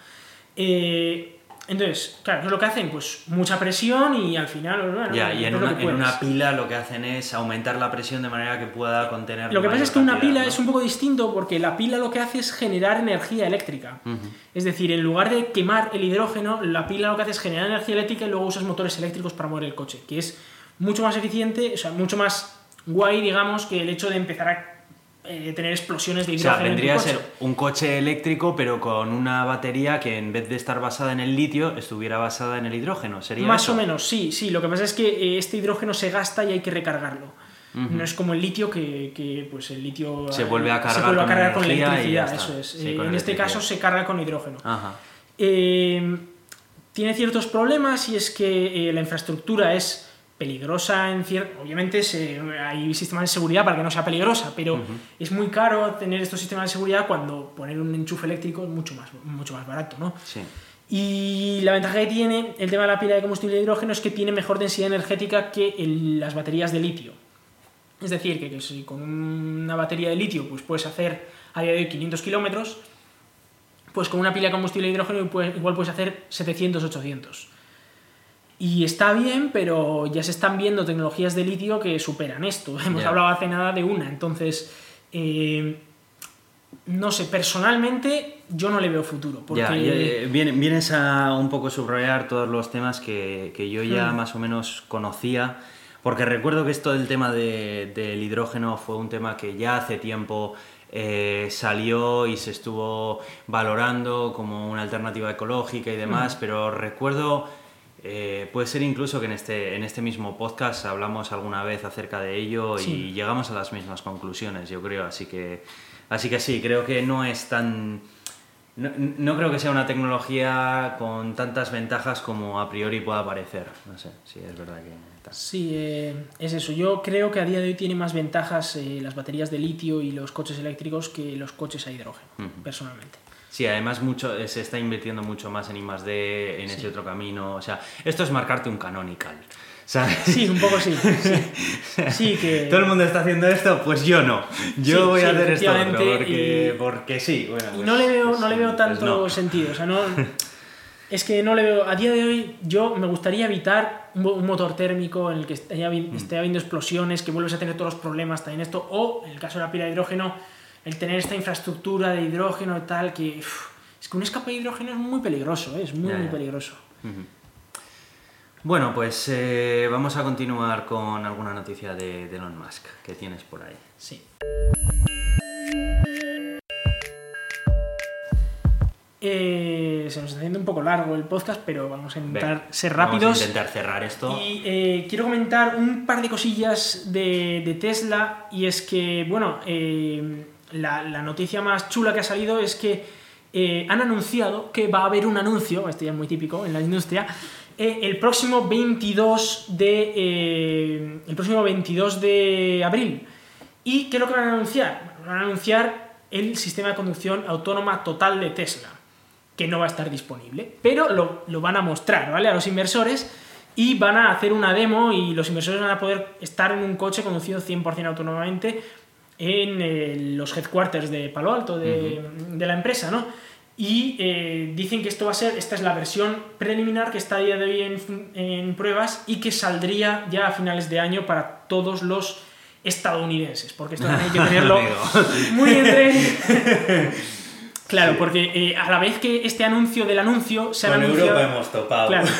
Eh, entonces, claro, ¿qué es lo que hacen? Pues mucha presión y al final. Bueno, ya, y en una, pila lo que hacen es aumentar la presión de manera que pueda contener. Lo que pasa es que una pila es un poco distinto porque la pila lo que hace es generar energía eléctrica. Es decir, en lugar de quemar el hidrógeno, la pila lo que hace es generar energía eléctrica y luego usas motores eléctricos para mover el coche, que es mucho más eficiente, o sea, mucho más guay, digamos, que el hecho de empezar a eh, tener explosiones de hidrógeno. O sea, vendría a ser un coche eléctrico, pero con una batería que en vez de estar basada en el litio, estuviera basada en el hidrógeno. ¿Sería Más o menos, sí, sí. Lo que pasa es que eh, este hidrógeno se gasta y hay que recargarlo. No es como el litio que, pues el litio se vuelve a cargar, con, electricidad, eso es. Eh, en este caso se carga con hidrógeno. tiene ciertos problemas y es que la infraestructura es peligrosa en cierto... Obviamente hay sistemas de seguridad para que no sea peligrosa, pero es muy caro tener estos sistemas de seguridad cuando poner un enchufe eléctrico es mucho más, mucho más barato, ¿no? Sí. Y la ventaja que tiene el tema de la pila de combustible de hidrógeno es que tiene mejor densidad energética que las baterías de litio. Es decir, que, si con una batería de litio pues puedes hacer a día de hoy 500 kilómetros, pues con una pila de combustible de hidrógeno igual puedes hacer 700-800. Y está bien, pero ya se están viendo tecnologías de litio que superan esto. Hemos hablado hace nada de una. Entonces, eh, no sé, personalmente yo no le veo futuro. Porque... Eh, vienes a un poco subrayar todos los temas que, yo ya hmm. más o menos conocía. Porque recuerdo que esto del tema del hidrógeno fue un tema que ya hace tiempo eh, salió y se estuvo valorando como una alternativa ecológica y demás, hmm. pero recuerdo eh, puede ser incluso que en este, en este mismo podcast hablamos alguna vez acerca de ello y llegamos a las mismas conclusiones, yo creo. Así que, así que sí, creo que no es tan... No, creo que sea una tecnología con tantas ventajas como a priori pueda parecer. No sé, sí, es verdad que... Sí, eh, es eso. Yo creo que a día de hoy tiene más ventajas eh, las baterías de litio y los coches eléctricos que los coches a hidrógeno, personalmente. Sí, además mucho, se está invirtiendo mucho más en I+.D., en ese otro camino. O sea, esto es marcarte un canonical. Sí, un poco sí. sí. que... Todo el mundo está haciendo esto, pues yo no. Yo voy a hacer esto porque, porque sí. Bueno, y no le veo, no le veo tanto sentido. O sea, no... Es que no le veo. A día de hoy, yo me gustaría evitar un, mo- un motor térmico en el que esté, habi- esté habiendo explosiones, que vuelvas a tener todos los problemas también esto, o en el caso de la pila de hidrógeno, el tener esta infraestructura de hidrógeno y tal, que. es que un escape de hidrógeno es muy peligroso, ¿eh? es muy, Ya, muy peligroso. Bueno, pues eh, vamos a continuar con alguna noticia de, de Elon Musk que tienes por ahí. Sí. Eh, se nos está haciendo un poco largo el podcast, pero vamos a intentar ser Vamos rápidos. a intentar cerrar esto. Y eh, quiero comentar un par de cosillas de, de Tesla y es que, bueno, eh, la, noticia más chula que ha salido es que eh, han anunciado que va a haber un anuncio, esto ya es muy típico en la industria, eh, el próximo 22 de eh, el próximo 22 de abril. ¿Y qué es lo que van a anunciar? Van a anunciar el sistema de conducción autónoma total de Tesla que no va a estar disponible, pero lo, lo van a mostrar, ¿vale? A los inversores y van a hacer una demo y los inversores van a poder estar en un coche conducido 100% autónomamente en eh, los headquarters de Palo Alto de, de la empresa, ¿no? Y eh, dicen que esto va a ser, esta es la versión preliminar que está a día de hoy en, pruebas y que saldría ya a finales de año para todos los estadounidenses, porque esto también hay que tenerlo muy entre... Claro, porque eh, a la vez que este anuncio del anuncio se ha Con anunciado... Europa hemos topado. Claro.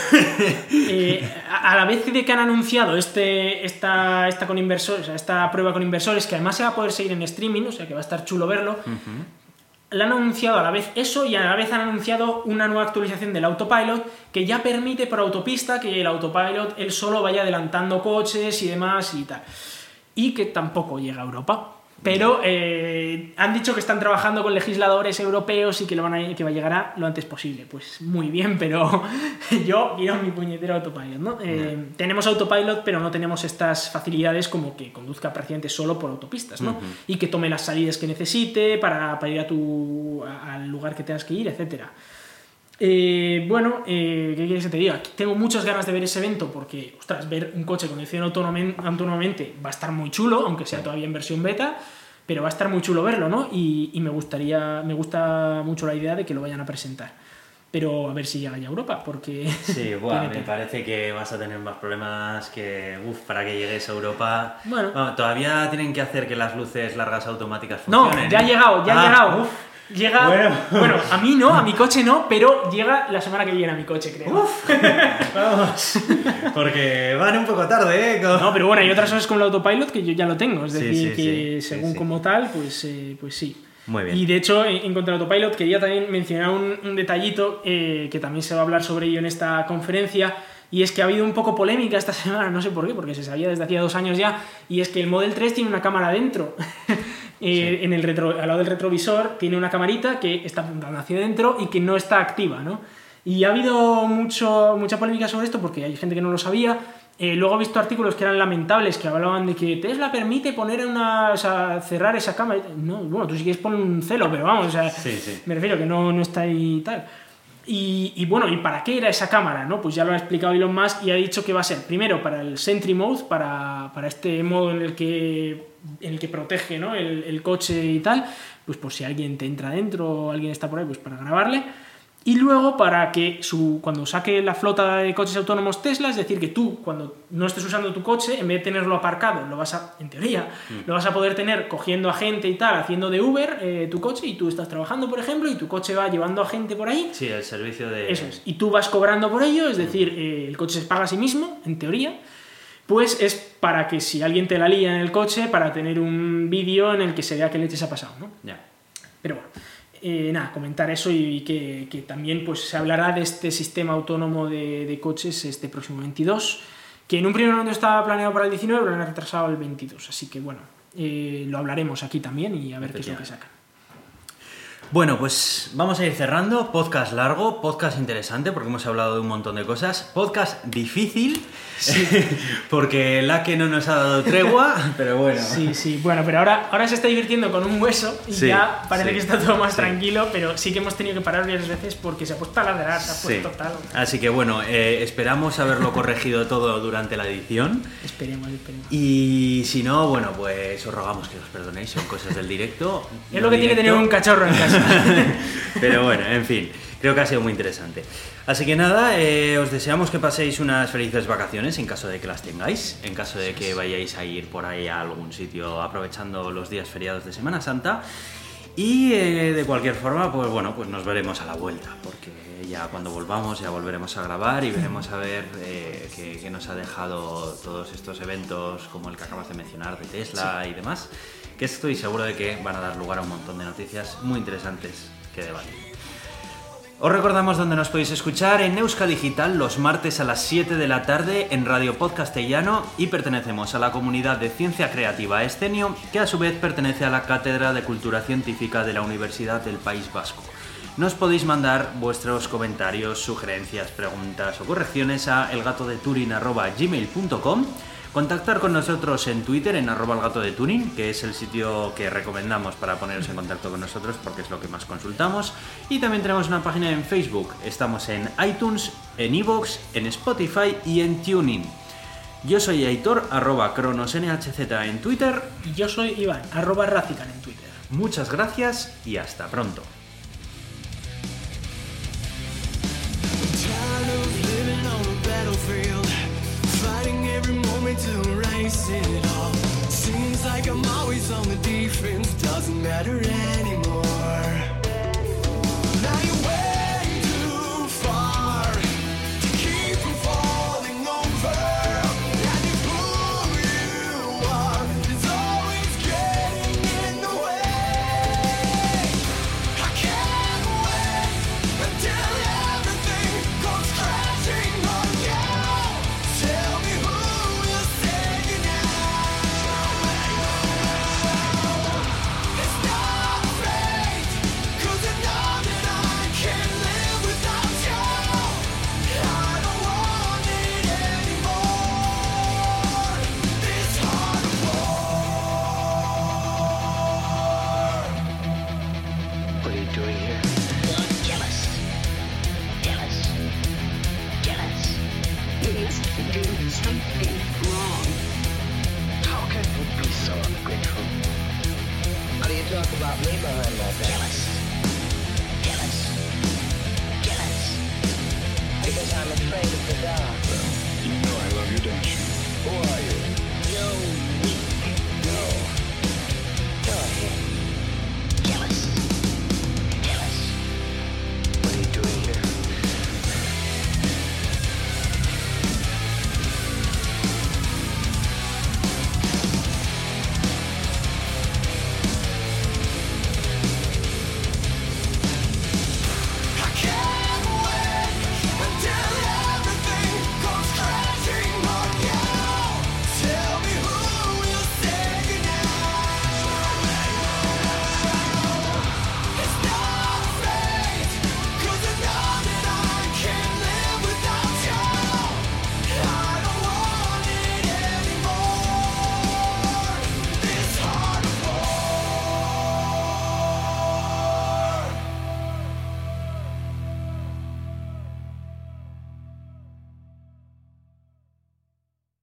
Eh, a a la vez de que han anunciado este, esta, esta, con inversores, esta prueba con inversores, que además se va a poder seguir en streaming, o sea que va a estar chulo verlo, le han anunciado a la vez eso y a la vez han anunciado una nueva actualización del autopilot que ya permite por autopista que el autopilot él solo vaya adelantando coches y demás y tal. Y que tampoco llega a Europa. Pero eh, han dicho que están trabajando con legisladores europeos y que, lo van a, que va a llegar a lo antes posible. Pues muy bien, pero yo quiero mi puñetero autopilot, ¿no? Eh, Tenemos autopilot, pero no tenemos estas facilidades como que conduzca prácticamente solo por autopistas, ¿no? Y que tome las salidas que necesite para, para ir a tu, a- al lugar que tengas que ir, etcétera. Eh, bueno, eh, ¿qué quieres que te diga? Tengo muchas ganas de ver ese evento porque, ostras, ver un coche conducido autónomen- autónomamente va a estar muy chulo, aunque sea todavía en versión beta, pero va a estar muy chulo verlo, ¿no? Y, y me gustaría, me gusta mucho la idea de que lo vayan a presentar. Pero a ver si llega ya a Europa, porque... Sí, buah, me parece que vas a tener más problemas que uf, para que llegues a Europa. Bueno. todavía tienen que hacer que las luces largas automáticas No, funcionen. ya ha ¿eh? llegado, ya ha Ah, llegado. uf. Llega. Bueno. Bueno. a mí no, a mi coche no, pero llega la semana que viene a mi coche, creo. Vamos. Porque van un poco tarde, ¿eh? Con- No, pero bueno, hay otras cosas como el autopilot que yo ya lo tengo. Es decir, sí, que sí, según como tal, pues, eh, pues sí. Muy bien. Y de hecho, en, en cuanto al autopilot, quería también mencionar un, un detallito eh, que también se va a hablar sobre ello en esta conferencia. Y es que ha habido un poco polémica esta semana, no sé por qué, porque se sabía desde hacía dos años ya. Y es que el Model 3 tiene una cámara dentro. Eh, en el retro, al lado del retrovisor tiene una camarita que está apuntando hacia adentro y que no está activa, ¿no? Y ha habido mucho, mucha polémica sobre esto porque hay gente que no lo sabía. Eh, luego he visto artículos que eran lamentables que hablaban de que Tesla permite poner una, o sea, cerrar esa cámara. No, bueno, tú si quieres poner un celo, pero vamos, o sea, Sí, sí. me refiero que no, no está ahí tal. Y, bueno, ¿y para qué era esa cámara? ¿no? Pues ya lo ha explicado Elon Musk y ha dicho que va a ser primero para el Sentry Mode, para, para este modo en el que, en el que protege ¿no? el, el coche y tal, pues por si alguien te entra dentro o alguien está por ahí, pues para grabarle. Y luego para que su, cuando saque la flota de coches autónomos Tesla, es decir, que tú cuando no estés usando tu coche, en vez de tenerlo aparcado, lo vas a, en teoría, lo vas a poder tener cogiendo a gente y tal, haciendo de Uber eh, tu coche y tú estás trabajando, por ejemplo, y tu coche va llevando a gente por ahí. Sí, el servicio de. Eso es. Y tú vas cobrando por ello, es decir, eh, el coche se paga a sí mismo, en teoría. Pues es para que si alguien te la lía en el coche, para tener un vídeo en el que se vea qué leches ha pasado, ¿no? Ya. Pero bueno, eh, nada, comentar eso y que, que también pues, se hablará de este sistema autónomo de, de coches este próximo 22, que en un primer momento estaba planeado para el 19, pero lo han retrasado al 22. Así que bueno, eh, lo hablaremos aquí también y a ver qué es lo que sacan. Bueno, pues vamos a ir cerrando. Podcast largo, podcast interesante porque hemos hablado de un montón de cosas. Podcast difícil porque la que no nos ha dado tregua, pero bueno. Sí, sí, bueno, pero ahora, ahora se está divirtiendo con un hueso y Sí, ya parece sí, que está todo más sí. tranquilo, pero sí que hemos tenido que parar varias veces porque se ha puesto a ladrar, se ha Sí. puesto tal. Así que bueno, eh, esperamos haberlo corregido todo durante la edición. Esperemos, esperemos. Y si no, bueno, pues os rogamos que os perdonéis, son cosas del directo. Es lo que tiene directo. tener un cachorro en casa. Pero bueno, en fin. creo que ha sido muy interesante. Así que nada, eh, os deseamos que paséis unas felices vacaciones en caso de que las tengáis, en caso de que vayáis a ir por ahí a algún sitio aprovechando los días feriados de Semana Santa. Y eh, de cualquier forma, pues bueno, pues nos veremos a la vuelta, porque ya cuando volvamos ya volveremos a grabar y veremos a ver eh, qué, qué nos ha dejado todos estos eventos como el que acabas de mencionar de Tesla y demás, estoy seguro de que van a dar lugar a un montón de noticias muy interesantes que debatir. Os recordamos dónde nos podéis escuchar en Euska Digital los martes a las 7 de la tarde en Radio Podcastellano y pertenecemos a la comunidad de Ciencia Creativa Escenio, que a su vez pertenece a la Cátedra de Cultura Científica de la Universidad del País Vasco. Nos podéis mandar vuestros comentarios, sugerencias, preguntas o correcciones a elgatodeturin.gmail.com Contactar con nosotros en Twitter, en arroba el gato de Turing, que es el sitio que recomendamos para poneros en contacto con nosotros porque es lo que más consultamos. Y también tenemos una página en Facebook. Estamos en iTunes, en Evox, en Spotify y en Tuning. Yo soy Aitor, arroba cronosnhz en Twitter. Y yo soy Iván, arroba Racican en Twitter. Muchas gracias y hasta pronto. Erase it all. Seems like I'm always on the defense, doesn't matter